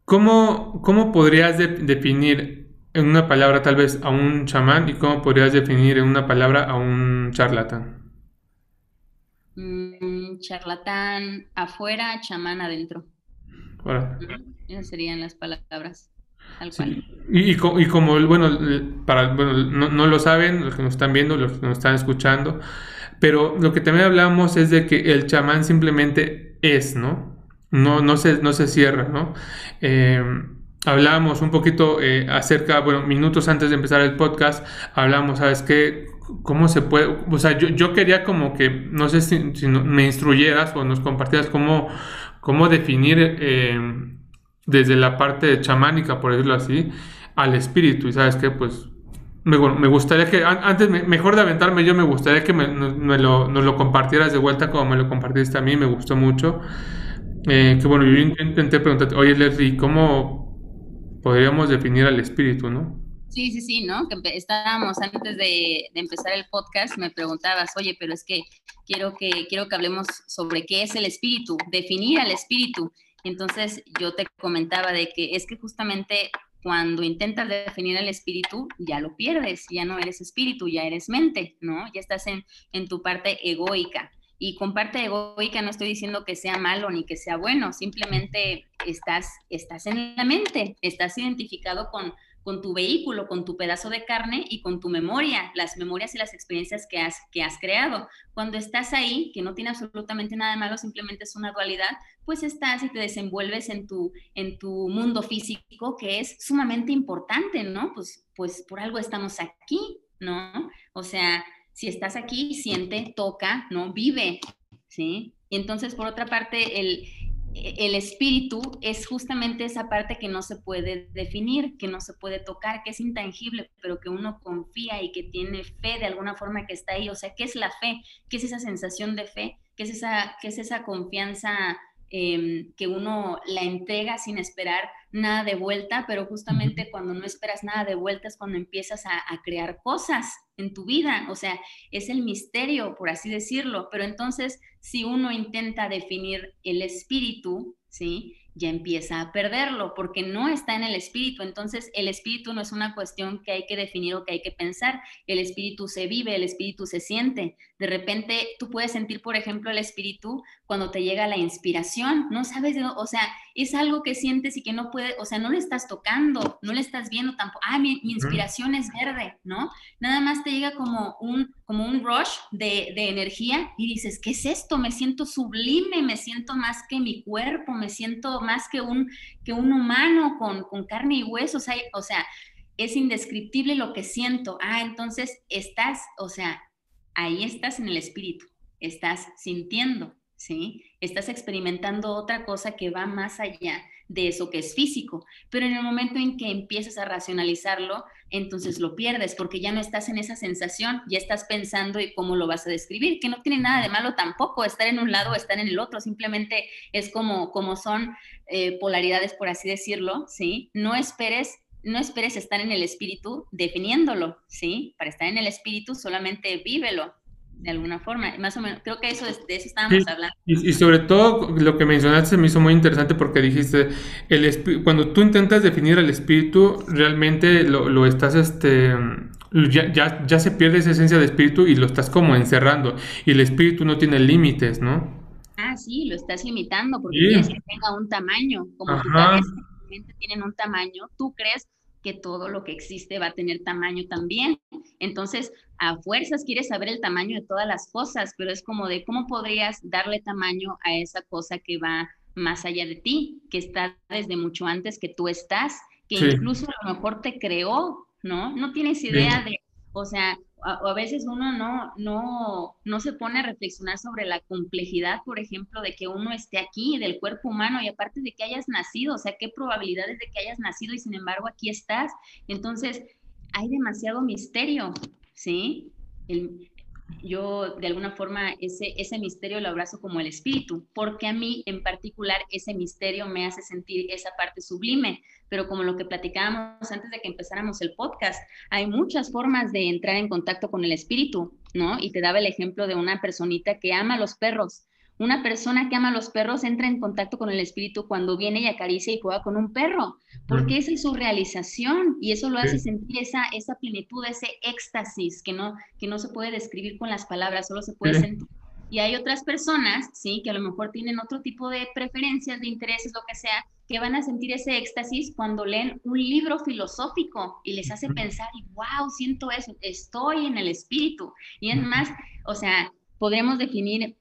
¿cómo, cómo podrías definir en una palabra tal vez a un chamán y cómo podrías definir en una palabra a un charlatán? Charlatán afuera, chamán adentro. Esas serían las palabras. Y, como, bueno, para, no, lo saben los que nos están viendo, los que nos están escuchando, pero lo que también hablamos es de que el chamán simplemente es, ¿no? No, no, se, no se cierra, ¿no? Eh, hablamos un poquito eh, acerca, bueno, minutos antes de empezar el podcast, hablamos, ¿sabes qué? ¿Cómo se puede? O sea, yo, yo quería como que, no sé si, me instruyeras o nos compartieras cómo, cómo definir eh, desde la parte chamánica, por decirlo así, al espíritu. Y sabes qué, pues me, me, gustaría que, antes, mejor de aventarme yo, me gustaría que nos lo compartieras de vuelta como me lo compartiste a mí, me gustó mucho. Eh, que bueno, yo intenté preguntarte, oye Leslie, ¿cómo podríamos definir al espíritu, ¿no? Sí, sí, sí, ¿no? Que estábamos antes de, empezar el podcast, me preguntabas, oye, pero es que quiero que quiero que hablemos sobre qué es el espíritu, definir al espíritu. Entonces yo te comentaba de que es que justamente cuando intentas definir al espíritu, ya lo pierdes, ya no eres espíritu, ya eres mente, ¿no? Ya estás en, en tu parte egoica. Y con parte egoica no estoy diciendo que sea malo ni que sea bueno, simplemente estás, estás en la mente, estás identificado con, con tu vehículo, con tu pedazo de carne y con tu memoria, las memorias y las experiencias que has, que has creado. Cuando estás ahí, que no tiene absolutamente nada de malo, simplemente es una dualidad, pues estás y te desenvuelves en tu, en tu mundo físico, que es sumamente importante, ¿no? Pues, pues por algo estamos aquí, ¿no? O sea, si estás aquí, siente, toca, ¿no? Vive, ¿sí? Y entonces, por otra parte, el, el espíritu es justamente esa parte que no se puede definir, que no se puede tocar, que es intangible, pero que uno confía y que tiene fe de alguna forma que está ahí. O sea, ¿qué es la fe? ¿Qué es esa sensación de fe? ¿Qué es esa, qué es esa confianza Em, que uno la entrega sin esperar nada de vuelta, pero justamente cuando no esperas nada de vuelta es cuando empiezas a, a, crear cosas en tu vida, o sea, es el misterio, por así decirlo, pero entonces si uno intenta definir el espíritu, ¿sí? ya empieza a perderlo porque no está en el espíritu. Entonces, el espíritu no es una cuestión que hay que definir o que hay que pensar. El espíritu se vive, el espíritu se siente. De repente tú puedes sentir, por ejemplo, el espíritu cuando te llega la inspiración, no sabes, o sea, es algo que sientes y que no puede, o sea, no le estás tocando, no le estás viendo tampoco, ah, mi, inspiración es verde, ¿no? Nada más te llega como un, como un rush de, de energía y dices, ¿qué es esto? Me siento sublime, me siento más que mi cuerpo, me siento más que un, que un humano con, con carne y huesos, o sea, es indescriptible lo que siento. Ah, entonces estás, o sea, ahí estás en el espíritu, estás sintiendo, ¿sí? Estás experimentando otra cosa que va más allá de eso que es físico, pero en el momento en que empiezas a racionalizarlo, entonces lo pierdes porque ya no estás en esa sensación, ya estás pensando y cómo lo vas a describir, que no tiene nada de malo tampoco estar en un lado o estar en el otro, simplemente es como, como son eh, polaridades, por así decirlo, ¿sí? No esperes no esperes estar en el espíritu definiéndolo, ¿sí? Para estar en el espíritu solamente vívelo de alguna forma. Más o menos, creo que eso, de eso estábamos hablando. Y, sobre todo lo que mencionaste me hizo muy interesante porque dijiste, el cuando tú intentas definir el espíritu, realmente lo, estás, este, ya, ya, ya, se pierde esa esencia de espíritu y lo estás como encerrando. Y el espíritu no tiene límites, ¿no? Ah, sí, lo estás limitando porque quieres que tenga un tamaño, como tu cabeza tienen un tamaño, tú crees que todo lo que existe va a tener tamaño también. Entonces, a fuerzas quieres saber el tamaño de todas las cosas, pero es como de cómo podrías darle tamaño a esa cosa que va más allá de ti, que está desde mucho antes que tú estás, que incluso a lo mejor te creó, ¿no? No tienes idea de, o sea, a, a, veces uno no, no, no se pone a reflexionar sobre la complejidad, por ejemplo, de que uno esté aquí, del cuerpo humano, y aparte de que hayas nacido, o sea, qué probabilidades de que hayas nacido y sin embargo aquí estás. Entonces, hay demasiado misterio, ¿sí? El, yo de alguna forma ese, ese misterio lo abrazo como el espíritu, porque a mí en particular ese misterio me hace sentir esa parte sublime, pero como lo que platicábamos antes de que empezáramos el podcast, hay muchas formas de entrar en contacto con el espíritu, ¿no? Y te daba el ejemplo de una personita que ama a los perros, una persona que ama a los perros entra en contacto con el espíritu cuando viene y acaricia y juega con un perro, porque esa es su realización y eso lo hace sentir esa, esa plenitud, ese éxtasis que no, que no se puede describir con las palabras, solo se puede sentir. Y hay otras personas, sí, que a lo mejor tienen otro tipo de preferencias, de intereses, lo que sea, que van a sentir ese éxtasis cuando leen un libro filosófico y les hace pensar, wow, siento eso, estoy en el espíritu. Y es más, o sea, podremos definir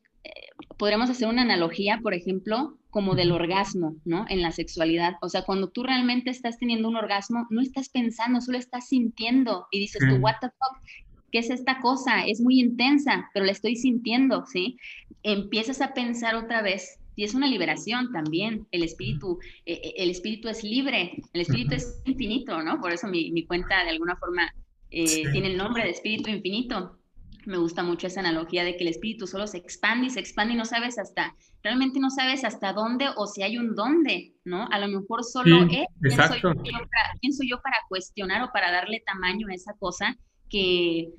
podríamos hacer una analogía, por ejemplo, como del orgasmo, ¿no? En la sexualidad. O sea, cuando tú realmente estás teniendo un orgasmo, no estás pensando, solo estás sintiendo y dices tú, what the fuck, ¿qué es esta cosa? Es muy intensa, pero la estoy sintiendo, ¿sí? Empiezas a pensar otra vez y es una liberación también. El espíritu, eh, eh, el espíritu es libre, el espíritu es infinito, ¿no? Por eso mi, mi cuenta de alguna forma eh, tiene el nombre de espíritu infinito me gusta mucho esa analogía de que el espíritu solo se expande y se expande y no sabes hasta, realmente no sabes hasta dónde o si hay un dónde, ¿no? A lo mejor solo es, ¿quién soy, yo para, ¿quién soy, yo para, cuestionar o para darle tamaño a esa cosa que,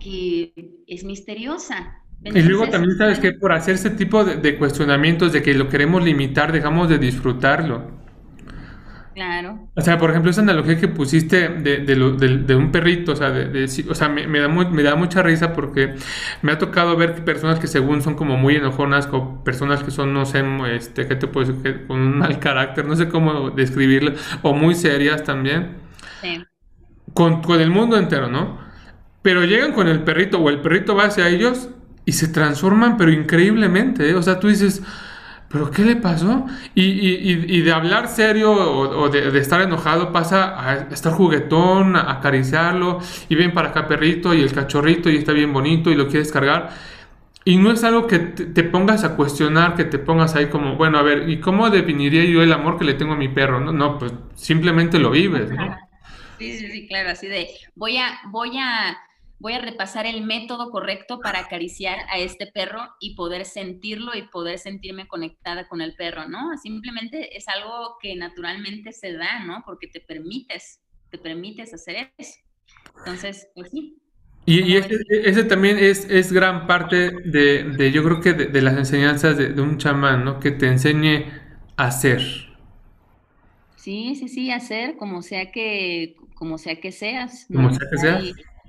que es misteriosa? y luego también sabes que por hacer ese tipo de, de cuestionamientos de que lo queremos limitar, dejamos de disfrutarlo. Claro. O sea, por ejemplo, esa analogía que pusiste de, de, un perrito, o sea, o sea me, da me da mucha risa porque me ha tocado ver personas que según son como muy enojonas, o personas que son, no sé, este, ¿qué te puedo decir? Con un mal carácter, no sé cómo describirlo, o muy serias también. Sí. Con, con el mundo entero, ¿no? Pero llegan con el perrito o el perrito va hacia ellos y se transforman, pero increíblemente, ¿eh? O sea, tú dices ¿pero qué le pasó? Y, y, y de hablar serio o, de, estar enojado pasa a estar juguetón, a acariciarlo, y ven para acá perrito y el cachorrito y está bien bonito y lo quieres cargar. Y no es algo que te, pongas a cuestionar, que te pongas ahí como, bueno, a ver, ¿y cómo definiría yo el amor que le tengo a mi perro? No, no pues simplemente lo vives, ¿no? Sí, sí, sí, claro, así de, voy a, voy a voy a repasar el método correcto para acariciar a este perro y poder sentirlo y poder sentirme conectada con el perro, ¿no? Simplemente es algo que naturalmente se da, ¿no? Porque te permites, te permites hacer eso. Entonces, pues sí. Y, ese, también es, es gran parte de, de yo creo que de, las enseñanzas de, un chamán, ¿no? Que te enseñe a hacer. Sí, sí, sí, hacer como sea que, como sea que seas. Como sea que seas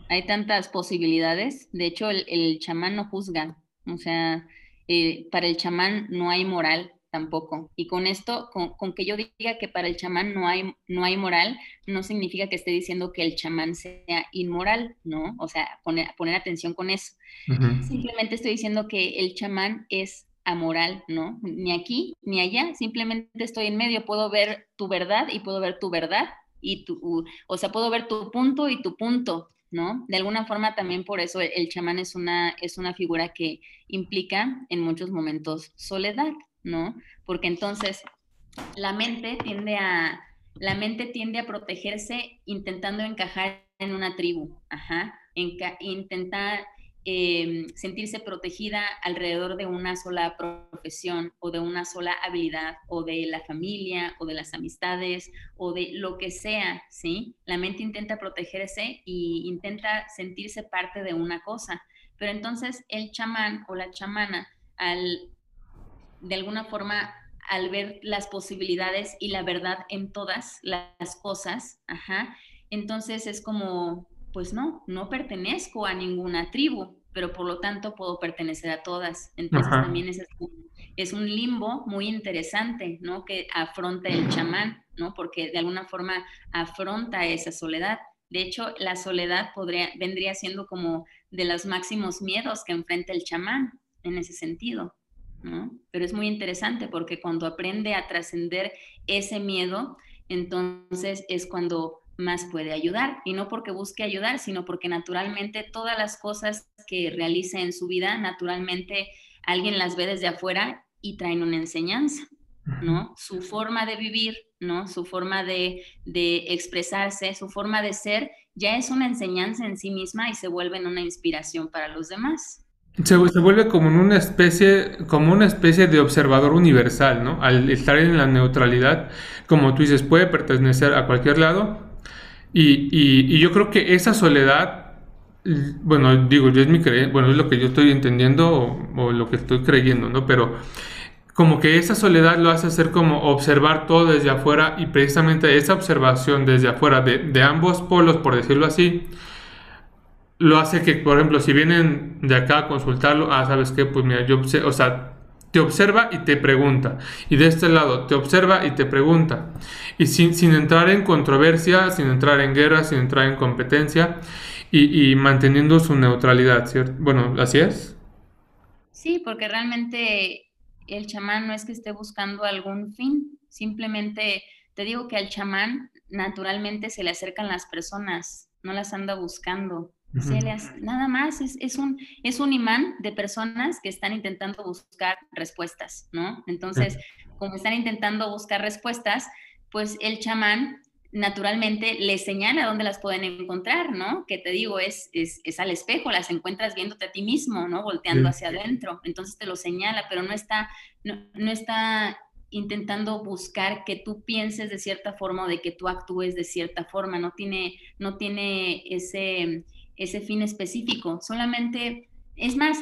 hay tantas posibilidades. De hecho, el, chamán no juzga. O sea, eh, para el chamán no hay moral tampoco. Y con esto, con, que yo diga que para el chamán no hay, no hay moral, no significa que esté diciendo que el chamán sea inmoral, ¿no? O sea, poner, poner atención con eso. Simplemente estoy diciendo que el chamán es amoral, ¿no? Ni aquí ni allá, simplemente estoy en medio, puedo ver tu verdad y puedo ver tu verdad y tu, o sea, puedo ver tu punto y tu punto, ¿no? De alguna forma también por eso el, chamán es una, es una figura que implica en muchos momentos soledad, ¿no? Porque entonces la mente tiende a, la mente tiende a protegerse intentando encajar en una tribu, ajá, intentar em, sentirse protegida alrededor de una sola profesión o de una sola habilidad o de la familia o de las amistades o de lo que sea, ¿sí? La mente intenta protegerse e intenta sentirse parte de una cosa, pero entonces el chamán o la chamana al de alguna forma, al ver las posibilidades y la verdad en todas las cosas, ajá, entonces es como, pues no, no pertenezco a ninguna tribu, pero por lo tanto puedo pertenecer a todas. Entonces también es, es un limbo muy interesante, ¿no? Que afronta el chamán, ¿no? Porque de alguna forma afronta esa soledad. De hecho, la soledad podría, vendría siendo como de los máximos miedos que enfrenta el chamán en ese sentido. Pero es muy interesante porque cuando aprende a trascender ese miedo, entonces es cuando más puede ayudar. Y no porque busque ayudar, sino porque naturalmente todas las cosas que realiza en su vida, naturalmente alguien las ve desde afuera y traen una enseñanza, ¿no? Su forma de vivir, ¿no? Su forma de, de expresarse, su forma de ser, ya es una enseñanza en sí misma y se vuelve una inspiración para los demás. Se, vuelve como una especie, como una especie de observador universal, ¿no? Al estar en la neutralidad, como tú dices, puede pertenecer a cualquier lado. Y, yo creo que esa soledad, bueno, digo, yo es mi bueno, es lo que yo estoy entendiendo o, lo que estoy creyendo, ¿no? Pero como que esa soledad lo hace ser como observar todo desde afuera y precisamente esa observación desde afuera de, de ambos polos, por decirlo así, lo hace que, por ejemplo, si vienen de acá a consultarlo, ah, ¿sabes qué? Pues mira, yo, o sea, te observa y te pregunta. Y de este lado, te observa y te pregunta. Y sin, sin entrar en controversia, sin entrar en guerra, sin entrar en competencia y, manteniendo su neutralidad, ¿cierto? Bueno, ¿así es? Sí, porque realmente el chamán no es que esté buscando algún fin, simplemente te digo que al chamán naturalmente se le acercan las personas, no las anda buscando nada más es, un, es un imán de personas que están intentando buscar respuestas, ¿no? Entonces, como están intentando buscar respuestas, pues el chamán naturalmente les señala dónde las pueden encontrar, ¿no? Que te digo, es, es, al espejo, las encuentras viéndote a ti mismo, ¿no? Volteando hacia adentro. Entonces te lo señala, pero no está, no, no está intentando buscar que tú pienses de cierta forma o de que tú actúes de cierta forma, no tiene, no tiene ese, ese fin específico, solamente, es más,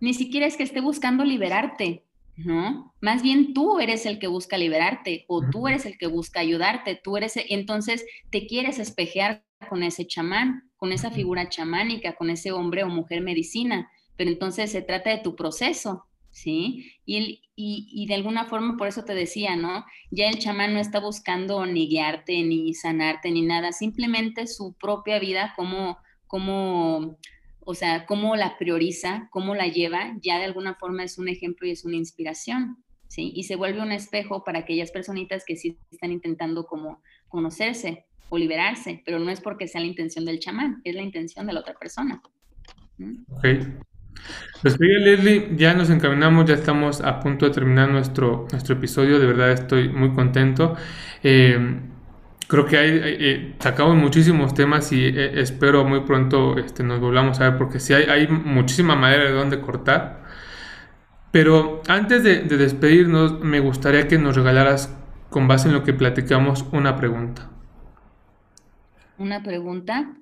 ni siquiera es que esté buscando liberarte, ¿no? Más bien tú eres el que busca liberarte o tú eres el que busca ayudarte, tú eres, entonces te quieres espejear con ese chamán, con esa figura chamánica, con ese hombre o mujer medicina, pero entonces se trata de tu proceso, ¿sí? Y, y, y, de alguna forma, por eso te decía, ¿no? Ya el chamán no está buscando ni guiarte, ni sanarte, ni nada, simplemente su propia vida, como cómo, o sea, cómo la prioriza, cómo la lleva, ya de alguna forma es un ejemplo y es una inspiración, ¿sí? Y se vuelve un espejo para aquellas personitas que sí están intentando como conocerse o liberarse, pero no es porque sea la intención del chamán, es la intención de la otra persona. Ok. Pues Leslie, ya nos encaminamos, ya estamos a punto de terminar nuestro, nuestro episodio, de verdad estoy muy contento. Eh, creo que hay, eh, sacamos muchísimos temas y eh, espero muy pronto este, nos volvamos a ver porque sí hay, hay muchísima manera de dónde cortar. Pero antes de, despedirnos, me gustaría que nos regalaras, con base en lo que platicamos, una pregunta. Una pregunta.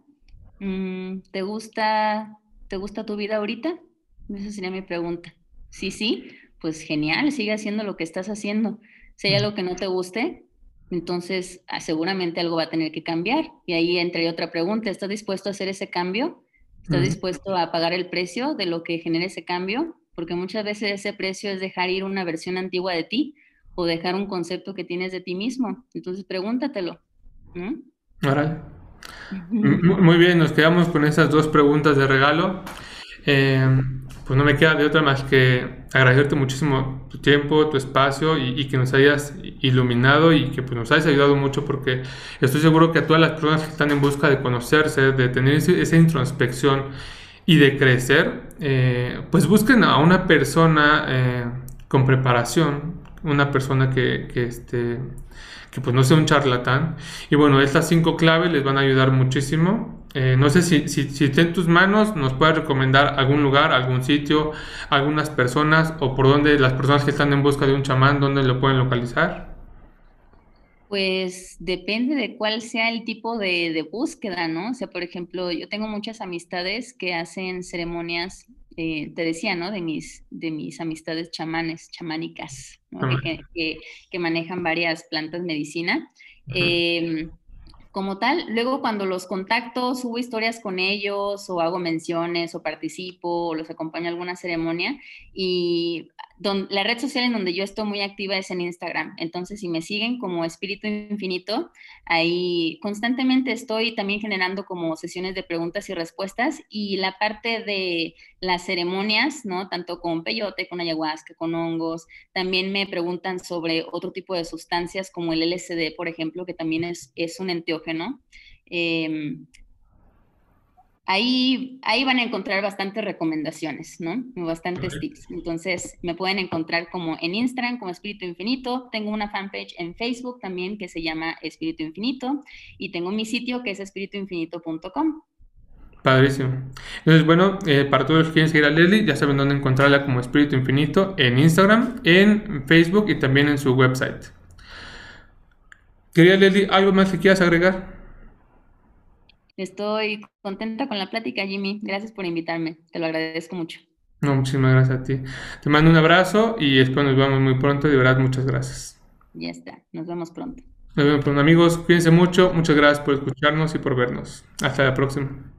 Mm, ¿Te gusta, ¿Te gusta tu vida ahorita? Esa sería mi pregunta. Sí, sí, pues genial, sigue haciendo lo que estás haciendo. Si hay algo que no te guste, entonces ah, seguramente algo va a tener que cambiar. Y ahí entra otra pregunta, ¿estás dispuesto a hacer ese cambio? ¿Estás dispuesto a pagar el precio de lo que genera ese cambio? Porque muchas veces ese precio es dejar ir una versión antigua de ti o dejar un concepto que tienes de ti mismo. Entonces pregúntatelo. Muy bien, nos quedamos con esas dos preguntas de regalo. Eh, pues no me queda de otra más que agradecerte muchísimo tu tiempo, tu espacio y, que nos hayas iluminado y que pues, nos hayas ayudado mucho porque estoy seguro que a todas las personas que están en busca de conocerse, de tener esa introspección y de crecer, eh, pues busquen a una persona eh, con preparación, una persona que, que, este, que pues no sea un charlatán. Y bueno, estas cinco claves les van a ayudar muchísimo. Eh, no sé si, si, si está en tus manos, nos puedes recomendar algún lugar, algún sitio, algunas personas o por dónde las personas que están en busca de un chamán, dónde lo pueden localizar. Pues depende de cuál sea el tipo de, de, búsqueda, ¿no? O sea, por ejemplo, yo tengo muchas amistades que hacen ceremonias, eh, te decía, ¿no? De mis, de mis amistades chamanes, chamánicas, que, que, manejan varias plantas medicina. Eh, como tal, luego cuando los contacto, subo historias con ellos o hago menciones o participo o los acompaño a alguna ceremonia y la red social en donde yo estoy muy activa es en Instagram. Entonces, si me siguen como Espíritu Infinito, ahí constantemente estoy también generando como sesiones de preguntas y respuestas y la parte de las ceremonias, ¿no? Tanto con peyote, con ayahuasca, con hongos, también me preguntan sobre otro tipo de sustancias como el LSD, por ejemplo, que también es, es un enteógeno. Em, Ahí, ahí van a encontrar bastantes recomendaciones, ¿no? Bastantes tips. Entonces, me pueden encontrar como en Instagram, como Espíritu Infinito. Tengo una fanpage en Facebook también que se llama Espíritu Infinito. Y tengo mi sitio que es espirituinfinito.com. Padrísimo. Entonces, bueno, eh, para todos los que quieren seguir a Leslie, ya saben dónde encontrarla como Espíritu Infinito en Instagram, en Facebook y también en su website. Quería, Leslie, ¿algo más que quieras agregar? Estoy contenta con la plática, Jimmy. Gracias por invitarme. Te lo agradezco mucho. No, muchísimas gracias a ti. Te mando un abrazo y espero nos vemos muy pronto. De verdad, muchas gracias. Ya está. Nos vemos pronto. Nos vemos pronto, amigos. Cuídense mucho. Muchas gracias por escucharnos y por vernos. Hasta la próxima.